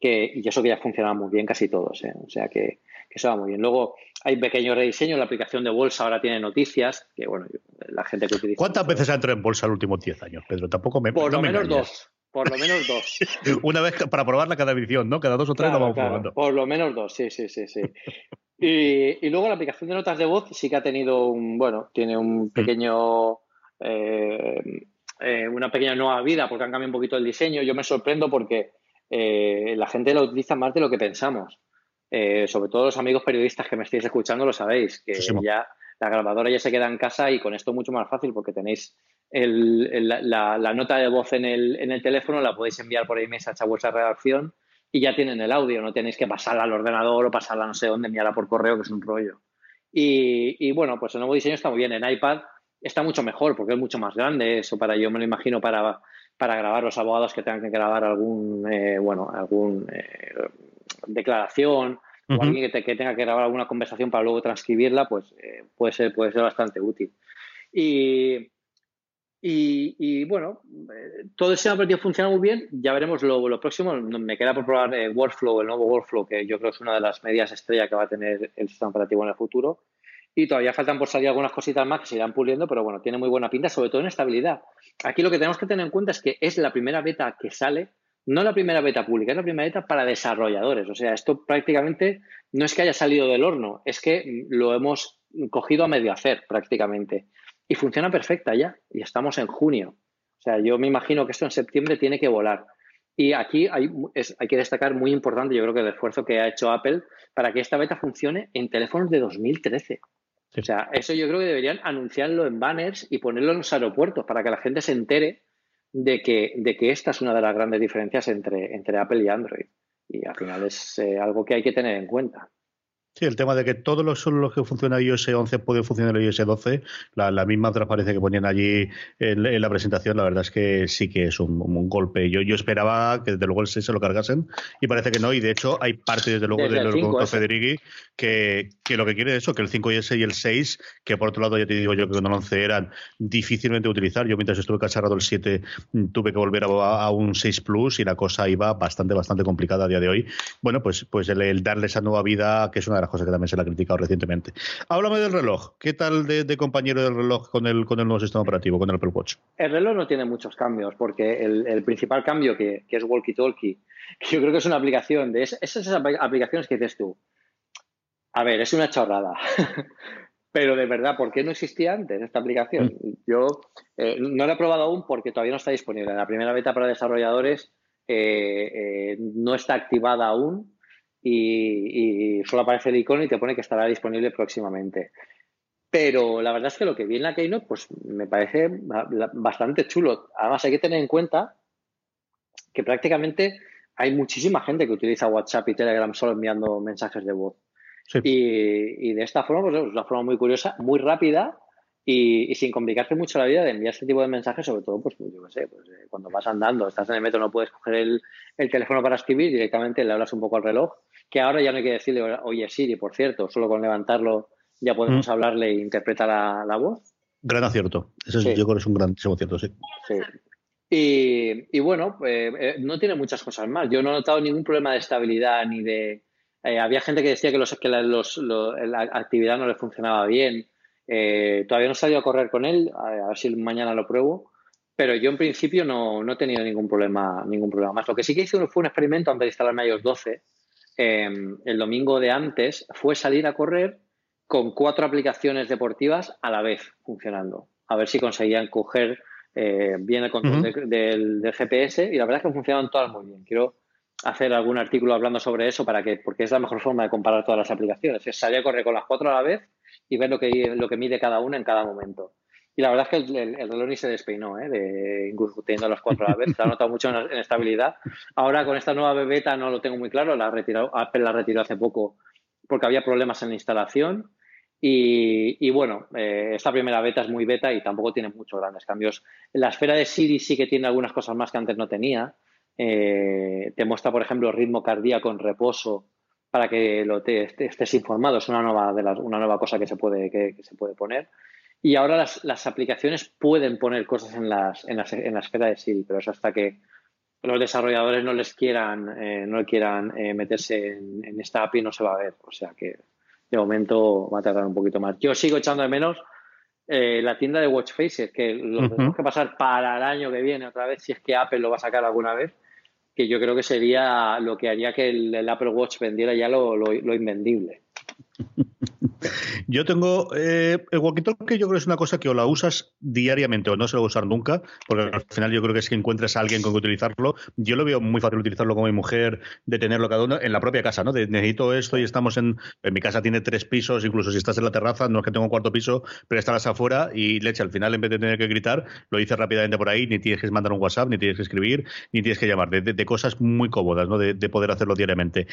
B: Que, y eso que ya funciona muy bien casi todos. ¿eh? O sea que, que, eso va muy bien. Luego hay pequeños rediseños. La aplicación de bolsa ahora tiene noticias. Que bueno, la gente que utiliza.
A: ¿Cuántas veces ha entrado en bolsa en los últimos 10 años, Pedro? Tampoco me.
B: Por
A: no
B: lo
A: me
B: menos dos. Por lo menos dos.
A: Una vez para probarla cada edición, ¿no? Cada dos o tres
B: claro,
A: la vamos
B: claro.
A: probando.
B: Por lo menos dos, sí, sí, sí, sí. y, y, luego la aplicación de notas de voz sí que ha tenido un, bueno, tiene un pequeño eh, eh, una pequeña nueva vida porque han cambiado un poquito el diseño. Yo me sorprendo porque eh, la gente lo utiliza más de lo que pensamos. Eh, sobre todo los amigos periodistas que me estáis escuchando lo sabéis, que ya la grabadora ya se queda en casa y con esto mucho más fácil porque tenéis la, nota de voz en el, en el, teléfono, la podéis enviar por iMessage a vuestra redacción y ya tienen el audio, no tenéis que pasarla al ordenador o pasarla no sé dónde, enviarla por correo, que es un rollo. Y, bueno, pues el nuevo diseño está muy bien. En iPad está mucho mejor porque es mucho más grande. Eso para yo me lo imagino para, para grabar los abogados que tengan que grabar algún, eh, bueno, algún eh, declaración o alguien que, tenga que grabar alguna conversación para luego transcribirla, pues eh, puede, ser, puede ser bastante útil. Y, y, bueno, todo el sistema operativo funciona muy bien. Ya veremos lo, lo próximo. Me queda por probar Workflow, el nuevo Workflow, que yo creo que es una de las medidas estrella que va a tener el sistema operativo en el futuro. Y todavía faltan por salir algunas cositas más que se irán puliendo, pero bueno, tiene muy buena pinta, sobre todo en estabilidad. Aquí lo que tenemos que tener en cuenta es que es la primera beta que sale, no la primera beta pública, es la primera beta para desarrolladores. O sea, esto prácticamente no es que haya salido del horno, es que lo hemos cogido a medio hacer prácticamente. Y funciona perfecta ya, y estamos en junio. O sea, yo me imagino que esto en septiembre tiene que volar. Y aquí hay, hay, que destacar muy importante, yo creo que el esfuerzo que ha hecho Apple para que esta beta funcione en teléfonos de 2013. O sea, eso yo creo que deberían anunciarlo en banners y ponerlo en los aeropuertos para que la gente se entere de que, de que esta es una de las grandes diferencias entre, entre Apple y Android. Y al final es eh, algo que hay que tener en cuenta.
A: Sí, el tema de que todos los, los que funciona iOS 11 pueden funcionar en iOS 12, la, misma transparencia que ponían allí en, la presentación, la verdad es que sí que es un, golpe. Yo, yo esperaba que desde luego el 6 se lo cargasen y parece que no, y de hecho hay parte desde luego de lo que comentó Federighi que, que, lo que quiere es eso, que el 5S y el 6, que por otro lado ya te digo yo que con el 11 eran difícilmente utilizar, yo mientras estuve casado el 7 tuve que volver a, un 6 Plus y la cosa iba bastante, bastante complicada a día de hoy. Bueno, pues, pues el, el darle esa nueva vida, que es una de las cosas que también se le ha criticado recientemente. Háblame del reloj. ¿Qué tal de, compañero del reloj con el, con el nuevo sistema operativo, con el Apple Watch?
B: El reloj no tiene muchos cambios, porque el, principal cambio que, es Walkie Talkie, que yo creo que es una aplicación de esas, aplicaciones que dices tú. A ver, es una chorrada. Pero de verdad, ¿por qué no existía antes esta aplicación? Mm. Yo eh, no la he probado aún porque todavía no está disponible. La primera beta para desarrolladores eh, eh, no está activada aún y, solo aparece el icono y te pone que estará disponible próximamente. Pero la verdad es que lo que vi en la Keynote pues me parece bastante chulo. Además hay que tener en cuenta que prácticamente hay muchísima gente que utiliza WhatsApp y Telegram solo enviando mensajes de voz. Y, de esta forma, pues es una forma muy curiosa, muy rápida y, sin complicarte mucho la vida de enviar este tipo de mensajes, sobre todo, pues, yo qué sé, pues, eh, cuando vas andando, estás en el metro, no puedes coger el, el, teléfono para escribir, directamente le hablas un poco al reloj que ahora ya no hay que decirle, oye Siri, por cierto, solo con levantarlo ya podemos mm. hablarle e interpretar la, voz.
A: Gran acierto. Eso yo creo que es un gran acierto, sí.
B: sí. Y, bueno, eh, eh, no tiene muchas cosas más. Yo no he notado ningún problema de estabilidad ni de... Eh, había gente que decía que, los, que la, la actividad no le funcionaba bien. Todavía no he salido a correr con él, a, ver si mañana lo pruebo. Pero yo en principio no, no, he tenido ningún problema, ningún problema más. Lo que sí que hice fue un experimento antes de instalarme iOS 12 Em, el domingo de antes fue salir a correr con cuatro aplicaciones deportivas a la vez funcionando. A ver si conseguían coger eh, bien el control del, GPS y la verdad es que funcionaban todas muy bien. Quiero hacer algún artículo hablando sobre eso para que, porque es la mejor forma de comparar todas las aplicaciones. Es salir a correr con las cuatro a la vez y ver lo que, lo que mide cada una en cada momento. Y la verdad es que el, reloj ni se despeinó, ¿eh? de, incluso teniendo las cuatro a la vez. Se ha notado mucho en, estabilidad. Ahora con esta nueva beta no lo tengo muy claro. La retirado, Apple la retiró hace poco porque había problemas en la instalación. Y, bueno, eh, esta primera beta es muy beta y tampoco tiene muchos grandes cambios. La esfera de Siri sí que tiene algunas cosas más que antes no tenía. Eh, te muestra, por ejemplo, ritmo cardíaco en reposo para que lo te, estés informado. Es una nueva, de las, una nueva cosa que se puede, que se puede poner. Y ahora las, las aplicaciones pueden poner cosas en, las, en, las, en la esfera de Siri, pero eso hasta que los desarrolladores no les quieran, eh, no quieran eh, meterse en, esta API no se va a ver. O sea que de momento va a tardar un poquito más. Yo sigo echando de menos eh, la tienda de Watch Faces, que lo tenemos que pasar para el año que viene otra vez, si es que Apple lo va a sacar alguna vez, que yo creo que sería lo que haría que el, Apple Watch vendiera ya lo, lo, lo invendible.
A: Yo tengo eh, el walkie-talkie, yo creo que es una cosa que o la usas diariamente o no se lo va a usar nunca, porque al final yo creo que es que encuentres a alguien con que utilizarlo. Yo lo veo muy fácil utilizarlo como mi mujer, de tenerlo cada uno en la propia casa, ¿no? De necesito esto y estamos en. En mi casa tiene tres pisos, incluso si estás en la terraza, no es que tengo un cuarto piso, pero estás afuera y leche, al final en vez de tener que gritar, lo dices rápidamente por ahí, ni tienes que mandar un WhatsApp, ni tienes que escribir, ni tienes que llamar, de, cosas muy cómodas, ¿no? De, poder hacerlo diariamente.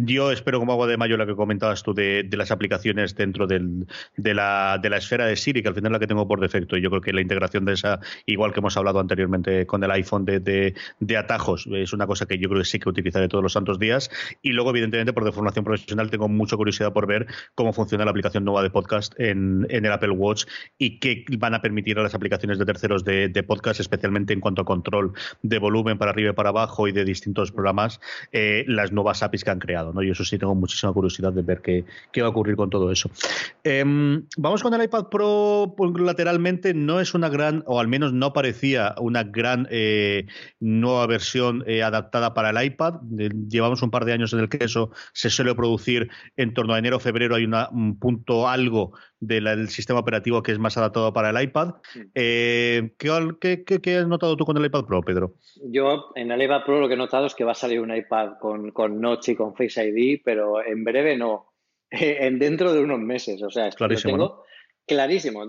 A: Yo espero, como agua de mayo, la que comentabas tú de, las aplicaciones dentro del, de, la, de la esfera de Siri, que al final es la que tengo por defecto. Y yo creo que la integración de esa, igual que hemos hablado anteriormente con el iPhone de, de, atajos, es una cosa que yo creo que sí que utilizaré todos los santos días. Y luego, evidentemente, por de formación profesional, tengo mucha curiosidad por ver cómo funciona la aplicación nueva de podcast en, el Apple Watch y qué van a permitir a las aplicaciones de terceros de, de podcast, especialmente en cuanto a control de volumen para arriba y para abajo y de distintos programas, eh, las nuevas APIs que han creado. ¿no? Y eso sí tengo muchísima curiosidad de ver qué, qué va a ocurrir con todo eso. Em, vamos con el iPad Pro pues, lateralmente. No es una gran, o al menos no parecía una gran eh, nueva versión eh, adaptada para el iPad. llevamos un par de años en el que eso se suele producir en torno a enero o febrero. Hay un punto algo del sistema operativo que es más adaptado para el iPad. Eh, ¿qué, has notado tú con el iPad Pro, Pedro?
B: Yo en el iPad Pro lo que he notado es que va a salir un iPad con, con Notch y con Face ID, pero en breve no. en dentro de unos meses. O sea, es clarísimo, lo tengo clarísimo.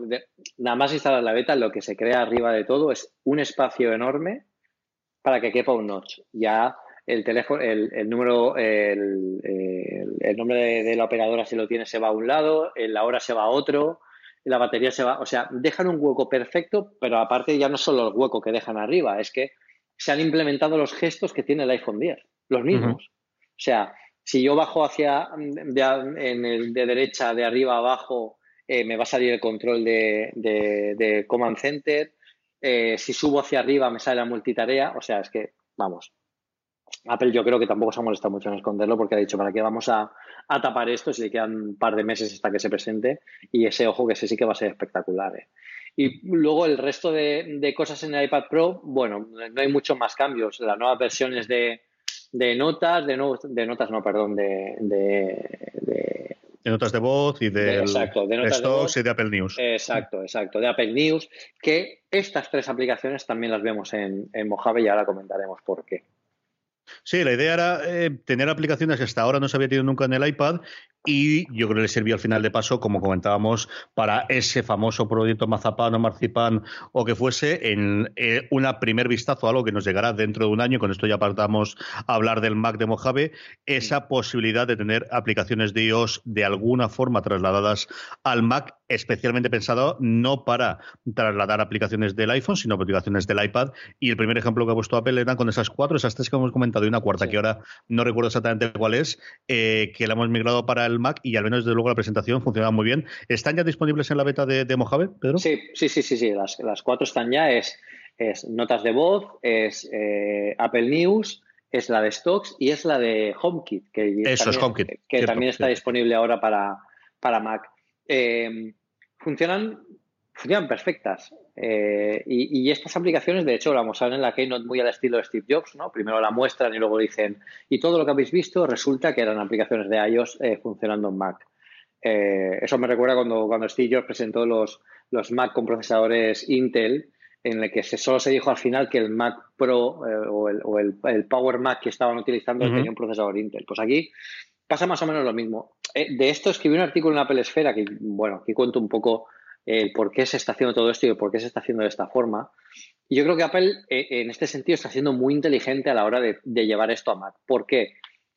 B: nada más instalar la beta, lo que se crea arriba de todo es un espacio enorme para que quepa un Notch. Ya el teléfono, el, número, el, el, nombre de, la operadora si lo tiene se va a un lado, la hora se va a otro, la batería se va, o sea, dejan un hueco perfecto, pero aparte ya no solo el hueco que dejan arriba, es que se han implementado los gestos que tiene el iPhone 10, los mismos. O sea, si yo bajo hacia de, en el, de derecha, de arriba a abajo, eh, me va a salir el control de, de, Command Center. Eh, si subo hacia arriba me sale la multitarea. O sea, es que, vamos, Apple yo creo que tampoco se ha molestado mucho en esconderlo porque ha dicho, ¿para qué vamos a, tapar esto si le quedan un par de meses hasta que se presente? Y ese ojo que ese sí que va a ser espectacular. ¿eh? Y luego el resto de, cosas en el iPad Pro, bueno, no hay muchos más cambios. Las nuevas versiones de, notas, de, de notas, no, perdón, de,
A: de, notas de voz y de,
B: exacto, de, notas
A: de y de Apple News.
B: Exacto, exacto, de Apple News, que estas tres aplicaciones también las vemos en, en Mojave y ahora comentaremos por qué.
A: Sí, la idea era eh, tener aplicaciones que hasta ahora no se había tenido nunca en el iPad y yo creo que le sirvió al final de paso, como comentábamos, para ese famoso proyecto Mazapán o Marcipán o que fuese en eh, una primer vistazo a algo que nos llegará dentro de un año, con esto ya partamos a hablar del Mac de Mojave, esa posibilidad de tener aplicaciones de iOS de alguna forma trasladadas al Mac, especialmente pensado no para trasladar aplicaciones del iPhone, sino aplicaciones del iPad. Y el primer ejemplo que ha puesto Apple era con esas cuatro, esas tres que hemos comentado y una cuarta, que ahora no recuerdo exactamente cuál es, eh, que la hemos migrado para el Mac y al menos desde luego la presentación funcionaba muy bien. ¿Están ya disponibles en la beta de, Mojave, Pedro?
B: Sí, sí, sí, sí, sí. Las, cuatro están ya. Es, es notas de voz, es eh, Apple News, es la de Stocks y es la de HomeKit, que,
A: Eso también, HomeKit,
B: que también está disponible ahora para, para Mac. Eh, funcionan, funcionan perfectas. Eh, y, estas aplicaciones, de hecho, la mostraron en la Keynote muy al estilo de Steve Jobs, ¿no? Primero la muestran y luego dicen, y todo lo que habéis visto resulta que eran aplicaciones de iOS eh, funcionando en Mac. Eh, eso me recuerda cuando, cuando Steve Jobs presentó los, los Mac con procesadores Intel, en el que se, solo se dijo al final que el Mac Pro o, el, el, Power Mac que estaban utilizando tenía un procesador Intel. Pues aquí pasa más o menos lo mismo. de esto escribí un artículo en Apple Esfera que, bueno, aquí cuento un poco el por qué se está haciendo todo esto y el por qué se está haciendo de esta forma. Y yo creo que Apple eh, en este sentido está siendo muy inteligente a la hora de, llevar esto a Mac. ¿Por qué?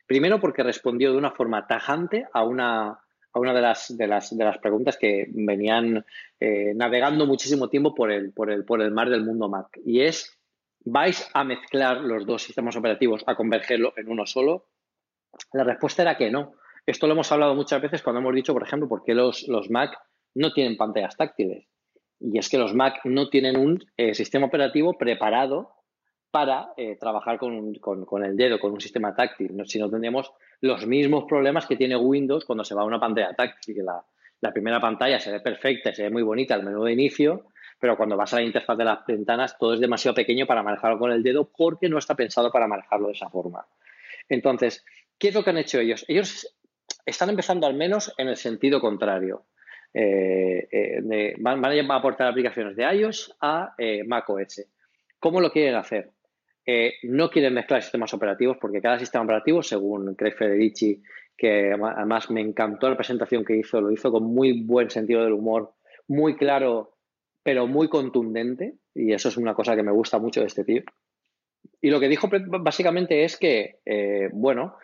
B: Primero porque respondió de una forma tajante a una, a una de, las, de, las, de las preguntas que venían eh, navegando muchísimo tiempo por el, por, el, por el mar del mundo Mac. Y es, ¿vais a mezclar los dos sistemas operativos, a convergerlo en uno solo? La respuesta era que no. Esto lo hemos hablado muchas veces cuando hemos dicho, por ejemplo, por qué los, los Mac no tienen pantallas táctiles. Y es que los Mac no tienen un eh, sistema operativo preparado para eh, trabajar con, el dedo, con un sistema táctil. Si no tendríamos los mismos problemas que tiene Windows cuando se va a una pantalla táctil. Que la, primera pantalla se ve perfecta, se ve muy bonita el menú de inicio, pero cuando vas a la interfaz de las ventanas todo es demasiado pequeño para manejarlo con el dedo porque no está pensado para manejarlo de esa forma. Entonces, ¿qué es lo que han hecho ellos? Ellos están empezando al menos en el sentido contrario. Eh, eh, van, a aportar aplicaciones de iOS a macOS. ¿Cómo lo quieren hacer? no quieren mezclar sistemas operativos porque cada sistema operativo, según Craig Federici, que además me encantó la presentación que hizo, lo hizo con muy buen sentido del humor, muy claro, pero muy contundente, y eso es una cosa que me gusta mucho de este tío. Y lo que dijo básicamente es que, eh, bueno,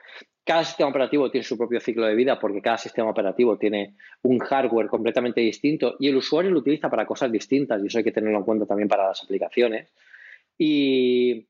B: cada sistema operativo tiene su propio ciclo de vida porque cada sistema operativo tiene un hardware completamente distinto y el usuario lo utiliza para cosas distintas y eso hay que tenerlo en cuenta también para las aplicaciones. Y,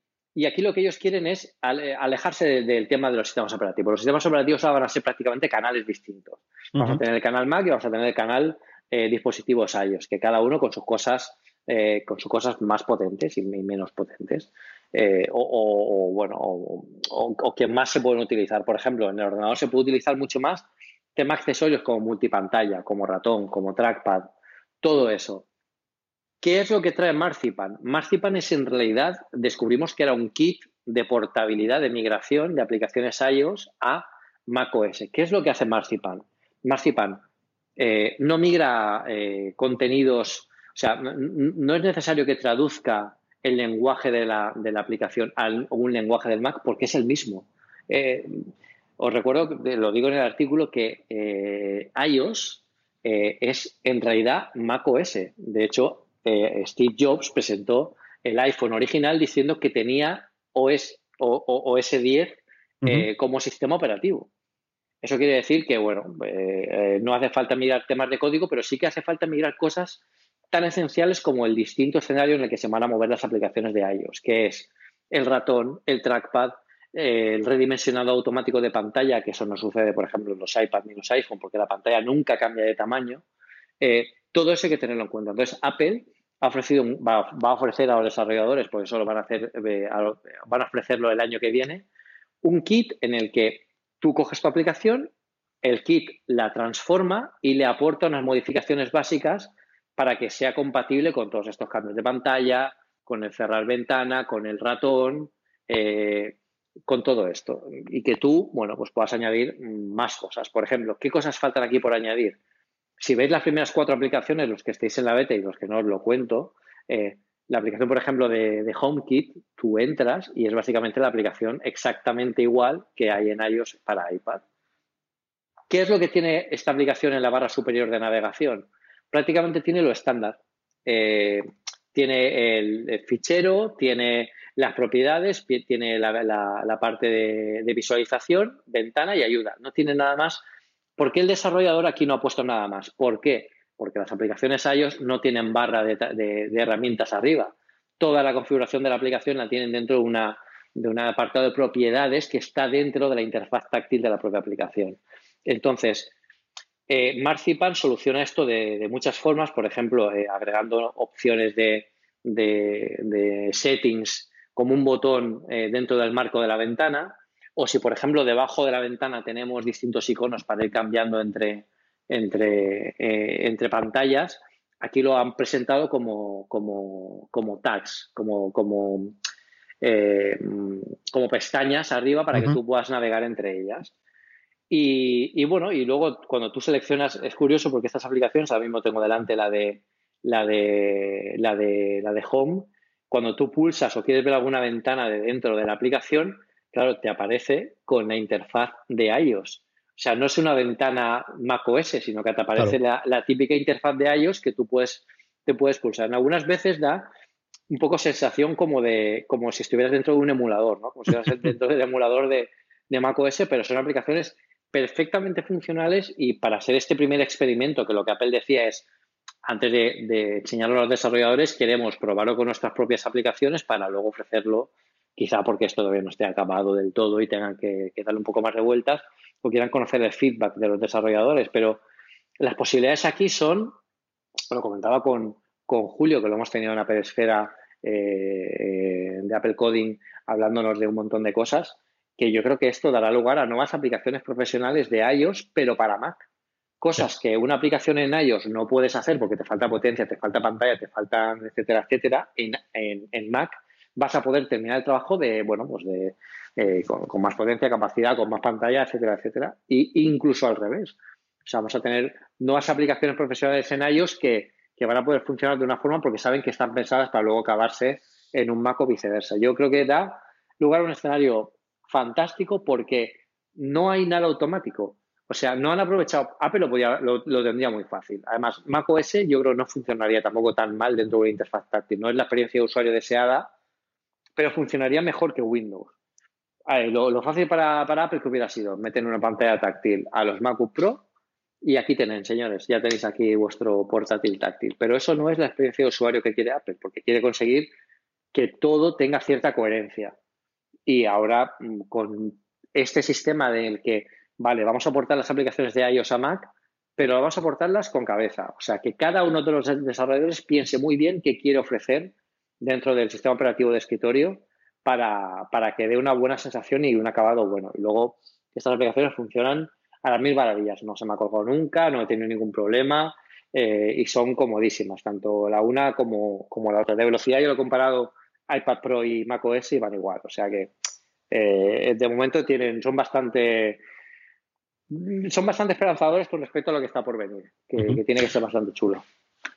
B: aquí lo que ellos quieren es alejarse del tema de los sistemas operativos. Los sistemas operativos ahora van a ser prácticamente canales distintos. Vamos a tener el canal Mac y vamos a tener el canal eh, dispositivos iOS, que cada uno con sus cosas, eh, con sus cosas más potentes y menos potentes. Eh, o, bueno, o, que más se pueden utilizar. Por ejemplo, en el ordenador se puede utilizar mucho más temas accesorios como multipantalla, como ratón, como trackpad, todo eso. ¿Qué es lo que trae Marzipan? Marzipan es en realidad, descubrimos que era un kit de portabilidad, de migración de aplicaciones iOS a macOS. ¿Qué es lo que hace Marzipan? Marzipan eh, no migra eh, contenidos, o sea, no es necesario que traduzca el lenguaje de la, de la aplicación a un lenguaje del Mac porque es el mismo. Eh, os recuerdo, lo digo en el artículo, que eh, iOS eh, es en realidad Mac OS. De hecho, Steve Jobs presentó el iPhone original diciendo que tenía OS, o, OS 10 como sistema operativo. Eso quiere decir que, bueno, no hace falta mirar temas de código, pero sí que hace falta mirar cosas tan esenciales como el distinto escenario en el que se van a mover las aplicaciones de iOS, que es el ratón, el trackpad, eh, el redimensionado automático de pantalla, que eso no sucede, por ejemplo, en los iPads ni en los iPhone, porque la pantalla nunca cambia de tamaño. Eh, todo eso hay que tenerlo en cuenta. Entonces, Apple ha ofrecido, va, a ofrecer a los desarrolladores, porque eso lo van a hacer, eh, van a ofrecerlo el año que viene, un kit en el que tú coges tu aplicación, el kit la transforma y le aporta unas modificaciones básicas para que sea compatible con todos estos cambios de pantalla, con el cerrar ventana, con el ratón, eh, con todo esto. Y que tú, bueno, pues puedas añadir más cosas. Por ejemplo, ¿qué cosas faltan aquí por añadir? Si veis las primeras cuatro aplicaciones, los que estéis en la beta y los que no os lo cuento, eh, la aplicación, por ejemplo, de, de, HomeKit, tú entras y es básicamente la aplicación exactamente igual que hay en iOS para iPad. ¿Qué es lo que tiene esta aplicación en la barra superior de navegación? Prácticamente tiene lo estándar. Eh, tiene el, fichero, tiene las propiedades, tiene la, parte de, visualización, ventana y ayuda. No tiene nada más. ¿Por qué el desarrollador aquí no ha puesto nada más? ¿Por qué? Porque las aplicaciones iOS no tienen barra de, herramientas arriba. Toda la configuración de la aplicación la tienen dentro de, una, de un apartado de propiedades que está dentro de la interfaz táctil de la propia aplicación. Entonces, eh, Marzipan soluciona esto de, muchas formas, por ejemplo, eh, agregando opciones de, settings como un botón eh, dentro del marco de la ventana, o si, por ejemplo, debajo de la ventana tenemos distintos iconos para ir cambiando entre, entre, entre pantallas, aquí lo han presentado como, como, tags, como, como, como pestañas arriba para que tú puedas navegar entre ellas. Y, bueno, y luego cuando tú seleccionas, es curioso porque estas aplicaciones, ahora mismo tengo delante la de la de la de la de Home, cuando tú pulsas o quieres ver alguna ventana de dentro de la aplicación, claro, te aparece con la interfaz de iOS. O sea, no es una ventana macOS, sino que te aparece la, típica interfaz de iOS que tú puedes, te puedes pulsar. En algunas veces da un poco sensación como de, como si estuvieras dentro de un emulador, ¿no? Como si estuvieras dentro del emulador de, de macOS, pero son aplicaciones perfectamente funcionales y para ser este primer experimento, que lo que Apple decía es, antes de, enseñarlo a los desarrolladores, queremos probarlo con nuestras propias aplicaciones para luego ofrecerlo, quizá porque esto todavía no esté acabado del todo y tengan que, darle un poco más de vueltas o quieran conocer el feedback de los desarrolladores. Pero las posibilidades aquí son, lo comentaba con, Julio, que lo hemos tenido en Apple Esfera eh, de Apple Coding, hablándonos de un montón de cosas que yo creo que esto dará lugar a nuevas aplicaciones profesionales de iOS, pero para Mac. Cosas que una aplicación en iOS no puedes hacer porque te falta potencia, te falta pantalla, te faltan, etcétera, etcétera, en, Mac vas a poder terminar el trabajo de, bueno, pues de, eh, con, más potencia, capacidad, con más pantalla, etcétera, etcétera. Y incluso al revés. O sea, vamos a tener nuevas aplicaciones profesionales en iOS que, que van a poder funcionar de una forma porque saben que están pensadas para luego acabarse en un Mac o viceversa. Yo creo que da lugar a un escenario fantástico porque no hay nada automático. O sea, no han aprovechado. Apple lo, lo, tendría muy fácil. Además, macOS yo creo no funcionaría tampoco tan mal dentro de la interfaz táctil. No es la experiencia de usuario deseada, pero funcionaría mejor que Windows. lo, fácil para, Apple que hubiera sido meter una pantalla táctil a los MacBook Pro y aquí tenéis, señores, ya tenéis aquí vuestro portátil táctil. Pero eso no es la experiencia de usuario que quiere Apple, porque quiere conseguir que todo tenga cierta coherencia. Y ahora, mm, con este sistema del que vale, vamos a aportar las aplicaciones de iOS a Mac, pero vamos a aportarlas con cabeza. O sea, que cada uno de los desarrolladores piense muy bien qué quiere ofrecer dentro del sistema operativo de escritorio para, que dé una buena sensación y un acabado bueno. Y luego estas aplicaciones funcionan a las mil maravillas. No se me ha colgado nunca, no he tenido ningún problema eh, y son comodísimas, tanto la una como, como, la otra. De velocidad yo lo he comparado iPad Pro y macOS y van igual. O sea que eh, de momento tienen, son bastante son bastante esperanzadores con respecto a lo que está por venir, que tiene que ser bastante chulo.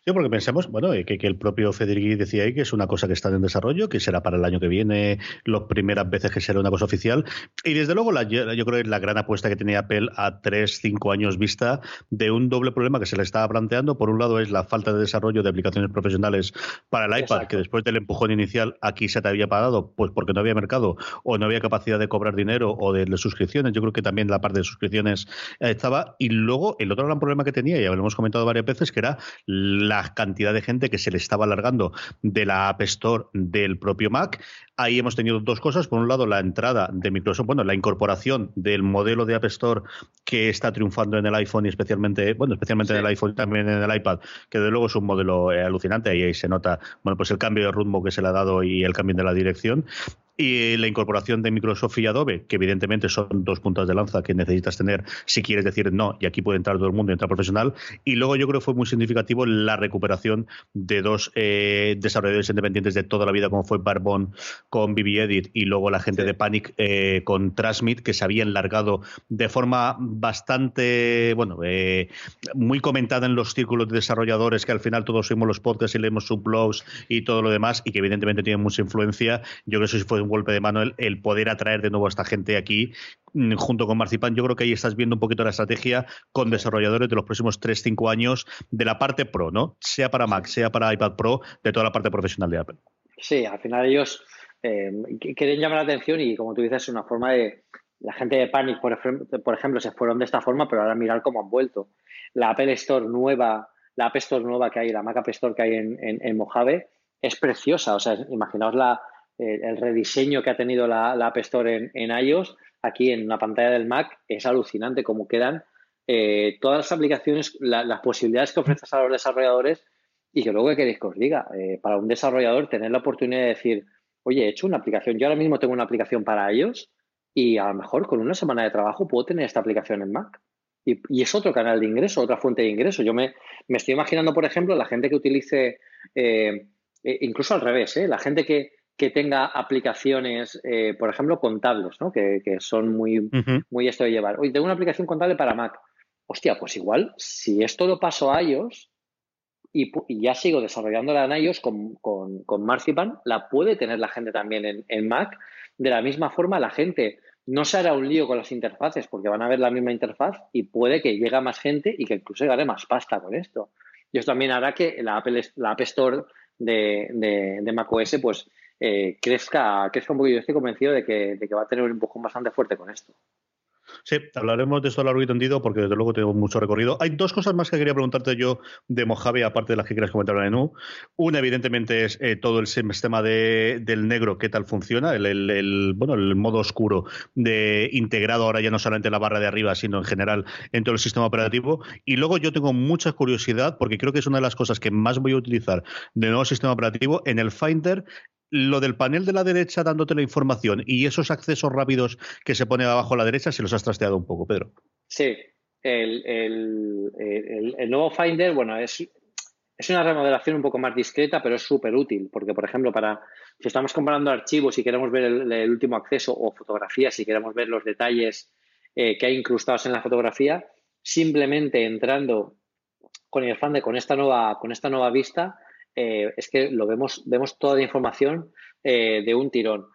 A: Sí, porque pensamos, bueno, que, el propio Federici decía ahí que es una cosa que está en desarrollo, que será para el año que viene, las primeras veces que será una cosa oficial. Y desde luego, la, yo, creo que es la gran apuesta que tenía Apple a tres, cinco años vista de un doble problema que se le estaba planteando. Por un lado, es la falta de desarrollo de aplicaciones profesionales para el iPad, que después del empujón inicial aquí se te había pagado, pues porque no había mercado o no había capacidad de cobrar dinero o de, suscripciones. Yo creo que también la parte de suscripciones estaba. Y luego, el otro gran problema que tenía, ya lo hemos comentado varias veces, que era la cantidad de gente que se le estaba alargando de la App Store del propio Mac. Ahí hemos tenido dos cosas. Por un lado, la entrada de Microsoft, bueno, la incorporación del modelo de App Store que está triunfando en el iPhone y especialmente, bueno, especialmente en el iPhone y también en el iPad, que de luego es un modelo eh, alucinante y ahí se nota, bueno, pues el cambio de rumbo que se le ha dado y el cambio de la dirección y la incorporación de Microsoft y Adobe, que evidentemente son dos puntas de lanza que necesitas tener si quieres decir no, y aquí puede entrar todo el mundo y entrar profesional. Y luego yo creo que fue muy significativo la recuperación de dos eh, desarrolladores independientes de toda la vida, como fue Barbon con BB Edit y luego la gente de Panic eh, con Transmit, que se habían largado de forma bastante, bueno, eh, muy comentada en los círculos de desarrolladores, que al final todos oímos los podcasts y leemos sus blogs y todo lo demás, y que evidentemente tienen mucha influencia. Yo creo que eso sí un golpe de mano el, poder atraer de nuevo a esta gente aquí mm, junto con Marcipan. Yo creo que ahí estás viendo un poquito la estrategia con desarrolladores de los próximos 3-5 años de la parte pro, ¿no? Sea para Mac, sea para iPad Pro, de toda la parte profesional de Apple.
B: Sí, al final ellos eh, quieren llamar la atención y, como tú dices, es una forma de. La gente de Panic, por ejemplo, por ejemplo, se fueron de esta forma, pero ahora mirar cómo han vuelto. La Apple Store nueva, la App Store nueva que hay, la Mac App Store que hay en, en Mojave, es preciosa. O sea, imaginaos la, el rediseño que ha tenido la, App Store en, iOS, aquí en la pantalla del Mac, es alucinante cómo quedan eh, todas las aplicaciones, las posibilidades que ofreces a los desarrolladores y que luego que queréis que os diga, eh, para un desarrollador tener la oportunidad de decir, oye, he hecho una aplicación, yo ahora mismo tengo una aplicación para iOS y a lo mejor con una semana de trabajo puedo tener esta aplicación en Mac. Y, es otro canal de ingreso, otra fuente de ingreso. Yo me, estoy imaginando, por ejemplo, la gente que utilice, eh, incluso al revés, la gente que, que tenga aplicaciones, eh, por ejemplo, contables, ¿no? que, son muy, muy esto de llevar. Oye, tengo una aplicación contable para Mac. Hostia, pues igual, si esto lo paso a iOS y, ya sigo desarrollándola en iOS con, con, Marzipan, la puede tener la gente también en, Mac. De la misma forma, la gente no se hará un lío con las interfaces porque van a ver la misma interfaz y puede que llegue más gente y que incluso gane más pasta con esto. Y esto también hará que la, Apple, la App Store de, de, de macOS pues eh, crezca, crezca un poco. Yo estoy convencido de que, de que va a tener un empujón bastante fuerte con esto.
A: Sí, hablaremos de esto a largo y tendido porque desde luego tengo mucho recorrido. Hay dos cosas más que quería preguntarte yo de Mojave, aparte de las que quieras comentar en el menú. Una, evidentemente, es eh, todo el sistema de, del negro, qué tal funciona, el, bueno, el modo oscuro de integrado ahora ya no solamente en la barra de arriba, sino en general en todo el sistema operativo. Y luego yo tengo mucha curiosidad, porque creo que es una de las cosas que más voy a utilizar del nuevo sistema operativo, en el Finder lo del panel de la derecha dándote la información y esos accesos rápidos que se pone abajo a la derecha, se los has trasteado un poco, Pedro.
B: Sí, el, nuevo Finder, bueno, es, es una remodelación un poco más discreta, pero es súper útil, porque, por ejemplo, para si estamos comparando archivos y queremos ver el, último acceso o fotografías, si queremos ver los detalles eh, que hay incrustados en la fotografía, simplemente entrando con el Finder, con esta nueva, con esta nueva vista, eh, es que lo vemos, vemos toda la información eh, de un tirón.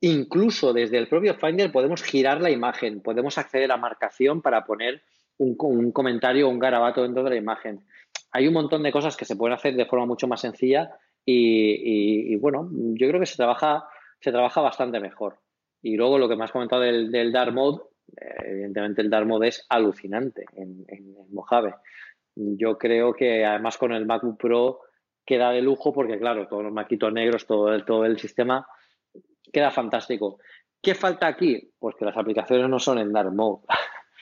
B: Incluso desde el propio Finder podemos girar la imagen, podemos acceder a marcación para poner un, un comentario o un garabato dentro de la imagen hay un montón de cosas que se pueden hacer de forma mucho más sencilla y, bueno, yo creo que se trabaja, se trabaja bastante mejor. Y luego lo que me has comentado del, Dark Mode, eh, evidentemente el Dark Mode es alucinante en, Mojave. Yo creo que además con el MacBook Pro queda de lujo porque, claro, todos los maquitos negros, todo el, todo el sistema queda fantástico. ¿Qué falta aquí? Pues que las aplicaciones no son en Dark Mode.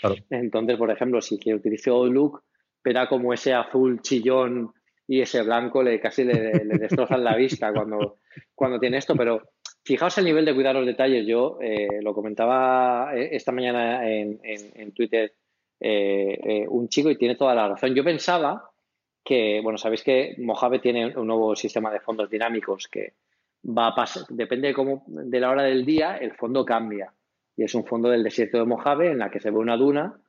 B: Entonces, por ejemplo, si quiero utilizar Outlook, verá como ese azul chillón y ese blanco le casi le, destrozan la vista cuando, cuando tiene esto, pero fijaos el nivel de cuidar los detalles. Yo eh, lo comentaba eh, esta mañana en, Twitter eh, un chico y tiene toda la razón. Yo pensaba que, bueno, sabéis que Mojave tiene un nuevo sistema de fondos dinámicos que va a pasar, depende de, cómo, de la hora del día, el fondo cambia. Y es un fondo del desierto de Mojave en la que se ve una duna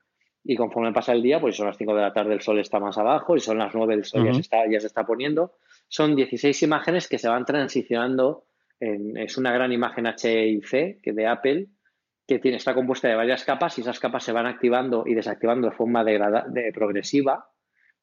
B: y conforme pasa el día, pues son las 5 de la tarde el sol está más abajo y son las 9 el sol ya, se está, ya se está poniendo. Son 16 imágenes que se van transicionando. es una gran imagen HIC que de Apple que tiene, está compuesta de varias capas y esas capas se van activando y desactivando de forma de progresiva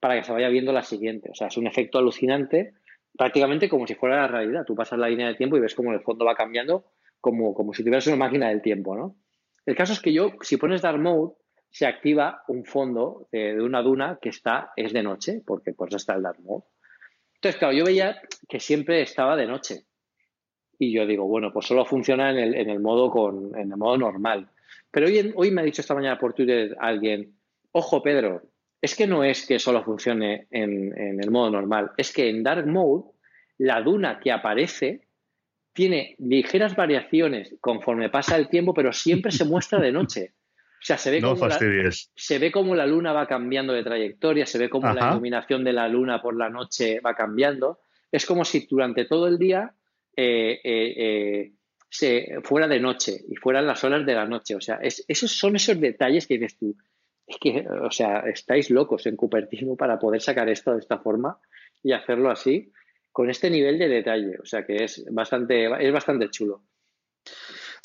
B: para que se vaya viendo la siguiente. O sea, es un efecto alucinante, prácticamente como si fuera la realidad. Tú pasas la línea de tiempo y ves cómo el fondo va cambiando como, como si tuvieras una máquina del tiempo, ¿no? El caso es que yo, si pones Dark Mode, se activa un fondo de, una duna que está, es de noche, porque pues está el dark mode. Entonces, claro, yo veía que siempre estaba de noche. Y yo digo, bueno, pues solo funciona en el, en el modo, con, en el modo normal. Pero hoy, hoy me ha dicho esta mañana por Twitter alguien, ojo Pedro, es que no es que solo funcione en, en el modo normal, es que en Dark Mode la duna que aparece tiene ligeras variaciones conforme pasa el tiempo, pero siempre se muestra de noche. O sea, se ve, como la, se ve como la luna va cambiando de trayectoria, se ve como la iluminación de la luna por la noche va cambiando. Es como si durante todo el día eh, eh, eh, se fuera de noche y fueran las horas de la noche. O sea, esos son esos detalles que dices tú. Es que, o sea, estáis locos en Cupertino para poder sacar esto de esta forma y hacerlo así, con este nivel de detalle. O sea, que es bastante, es bastante chulo.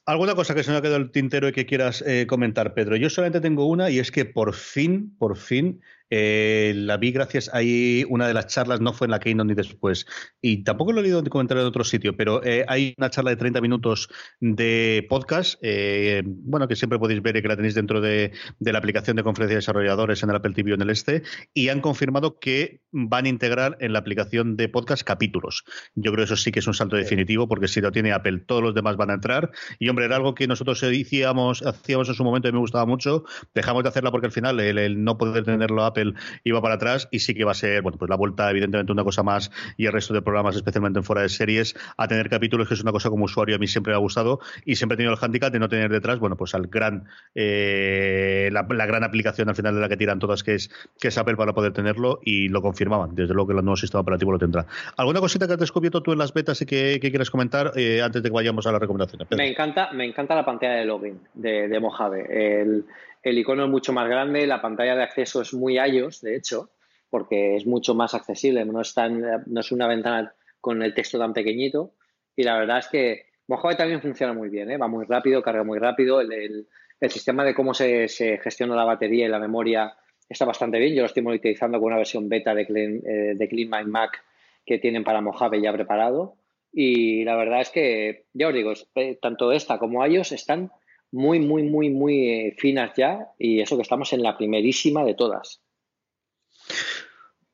A: ¿Alguna cosa que se me ha quedado el tintero y que quieras eh, comentar, Pedro? Yo solamente tengo una y es que por fin, por fin, eh, la vi gracias a una de las charlas, no fue en la Keynote ni después, y tampoco lo he leído en comentarios en otro sitio, pero eh, hay una charla de 30 minutos de podcast, eh, bueno, que siempre podéis ver y que la tenéis dentro de, la aplicación de conferencia de desarrolladores en el Apple TV en el este, y han confirmado que van a integrar en la aplicación de podcast capítulos. Yo creo que eso sí que es un salto definitivo, porque si lo tiene Apple, todos los demás van a entrar, y hombre, era algo que nosotros hacíamos, hacíamos en su momento y me gustaba mucho, dejamos de hacerla porque al final el no poder tenerlo Apple iba para atrás y sí que va a ser, bueno, pues la vuelta, evidentemente, una cosa más y el resto de programas, especialmente en fuera de series, a tener capítulos, que es una cosa como usuario a mí siempre me ha gustado y siempre he tenido el handicap de no tener detrás, bueno, pues al gran, eh, la, gran aplicación al final de la que tiran todas, que es, que es Apple para poder tenerlo y lo confirmaban. Desde luego que el nuevo sistema operativo lo tendrá. ¿Alguna cosita que has descubierto tú en las betas y que, quieres comentar eh, antes de que vayamos a las recomendaciones?
B: Me encanta, me encanta la pantalla de login de, de Mojave. El, el icono es mucho más grande, la pantalla de acceso es muy iOS, de hecho, porque es mucho más accesible, no es, una ventana con el texto tan pequeñito. Y la verdad es que Mojave también funciona muy bien, ¿eh? va muy rápido, carga muy rápido. El, sistema de cómo se, gestiona la batería y la memoria está bastante bien. Yo lo estoy monitorizando con una versión beta de Clean, eh, Mac que tienen para Mojave ya preparado. Y la verdad es que, ya os digo, eh, tanto esta como iOS están muy, muy, muy, muy eh, finas ya y eso que estamos en la primerísima de todas.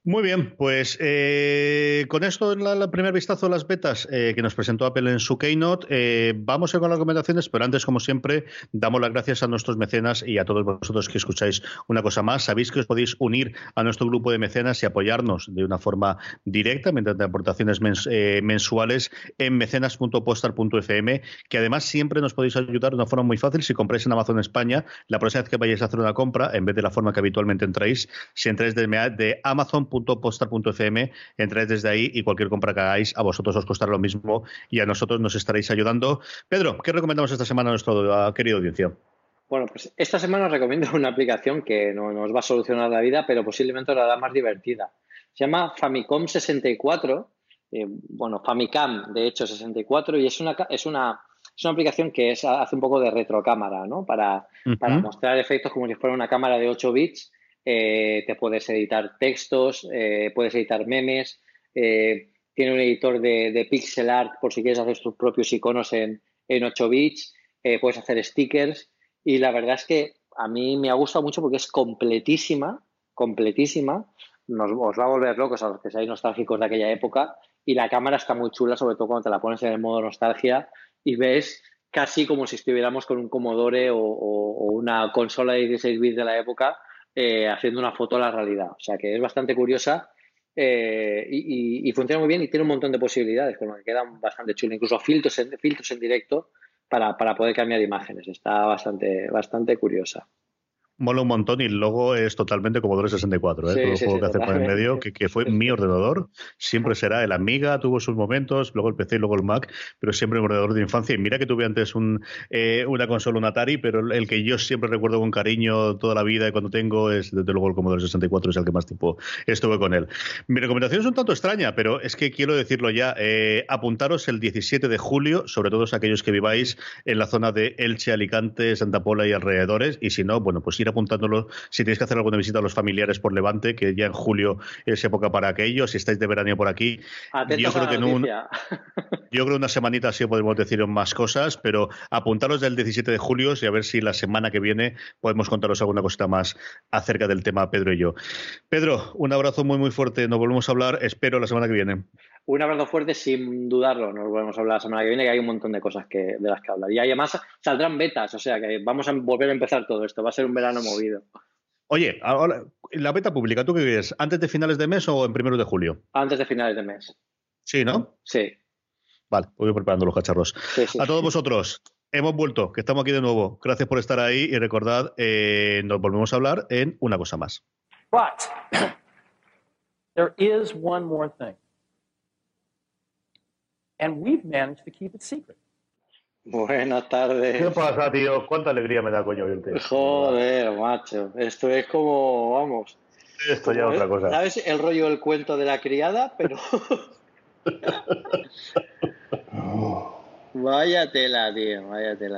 A: Muy bien, pues eh, con esto, el la, primer vistazo a las betas eh, que nos presentó Apple en su Keynote, eh, vamos a ir con las recomendaciones, pero antes, como siempre, damos las gracias a nuestros mecenas y a todos vosotros que escucháis una cosa más. Sabéis que os podéis unir a nuestro grupo de mecenas y apoyarnos de una forma directa mediante aportaciones mensuales en mecenas.postal.fm, que además siempre nos podéis ayudar de una forma muy fácil. Si compráis en Amazon España, la próxima vez que vayáis a hacer una compra, en vez de la forma que habitualmente entráis, si entráis de, de Amazon shop.postar.fm, entráis desde ahí y cualquier compra que hagáis a vosotros os costará lo mismo y a nosotros nos estaréis ayudando. Pedro, ¿qué recomendamos esta semana a nuestra querida audiencia?
B: Bueno, pues esta semana os recomiendo una aplicación que no nos va a solucionar la vida, pero posiblemente os la da más divertida. Se llama Famicom 64, eh, bueno, Famicam, de hecho, 64, y es una, es una, es una aplicación que es, hace un poco de retrocámara, ¿no? Para, para mostrar efectos como si fuera una cámara de 8 bits. Eh, te puedes editar textos, eh, puedes editar memes, tiene un editor de, de, pixel art por si quieres hacer tus propios iconos en, en 8 bits, puedes hacer stickers. Y la verdad es que a mí me ha gustado mucho porque es completísima, completísima. Nos, os va a volver locos a los que seáis nostálgicos de aquella época. Y la cámara está muy chula, sobre todo cuando te la pones en el modo nostalgia y ves casi como si estuviéramos con un Commodore o, una consola de 16 bits de la época eh, haciendo una foto a la realidad. O sea que es bastante curiosa eh, y, funciona muy bien y tiene un montón de posibilidades, con lo que queda bastante chulo. Incluso filtros en, filtros en directo para, para poder cambiar imágenes. Está bastante, bastante curiosa
A: mola un montón y el logo es totalmente Commodore 64, ¿eh? todo el juego que hace por el medio, que, fue mi ordenador, siempre será el Amiga, tuvo sus momentos, luego el PC y luego el Mac, pero siempre un ordenador de infancia. Y mira que tuve antes un, eh, una consola, un Atari, pero el que yo siempre recuerdo con cariño toda la vida y cuando tengo es desde luego el Commodore 64, es el que más tiempo estuve con él. Mi recomendación es un tanto extraña, pero es que quiero decirlo ya, eh, apuntaros el 17 de julio, sobre todo aquellos que viváis en la zona de Elche, Alicante, Santa Pola y alrededores, y si no, bueno, pues ir apuntándolo si tenéis que hacer alguna visita a los familiares por Levante, que ya en julio es época para aquello, si estáis de verano por aquí. yo creo que en un, yo creo una semanita así podemos decir más cosas, pero apuntaros del 17 de julio y a ver si la semana que viene podemos contaros alguna cosita más acerca del tema Pedro y yo. Pedro, un abrazo muy muy fuerte, nos volvemos a hablar, espero la semana que viene.
B: Un abrazo fuerte sin dudarlo, nos volvemos a hablar la semana que viene, que hay un montón de cosas que, de las que hablar. Y además saldrán betas, o sea que vamos a volver a empezar todo esto, va a ser un verano movido.
A: Oye, ahora, la beta pública, ¿tú qué crees? ¿Antes de finales de mes o en primeros de julio?
B: Antes de finales de mes.
A: Sí, ¿no?
B: Sí.
A: Vale, voy preparando los cacharros. A todos vosotros, hemos vuelto, que estamos aquí de nuevo. Gracias por estar ahí y recordad, eh, nos volvemos a hablar en una cosa más. But there is one more thing
B: and we've managed to keep it secret. Buenas tardes.
A: ¿Qué pasa, tío? ¿Cuánta alegría me da, coño,
B: Joder, macho. Esto es como, vamos.
A: Esto ya es otra cosa.
B: ¿Sabes el rollo del cuento de la criada? Pero. vaya tela, tío, vaya tela.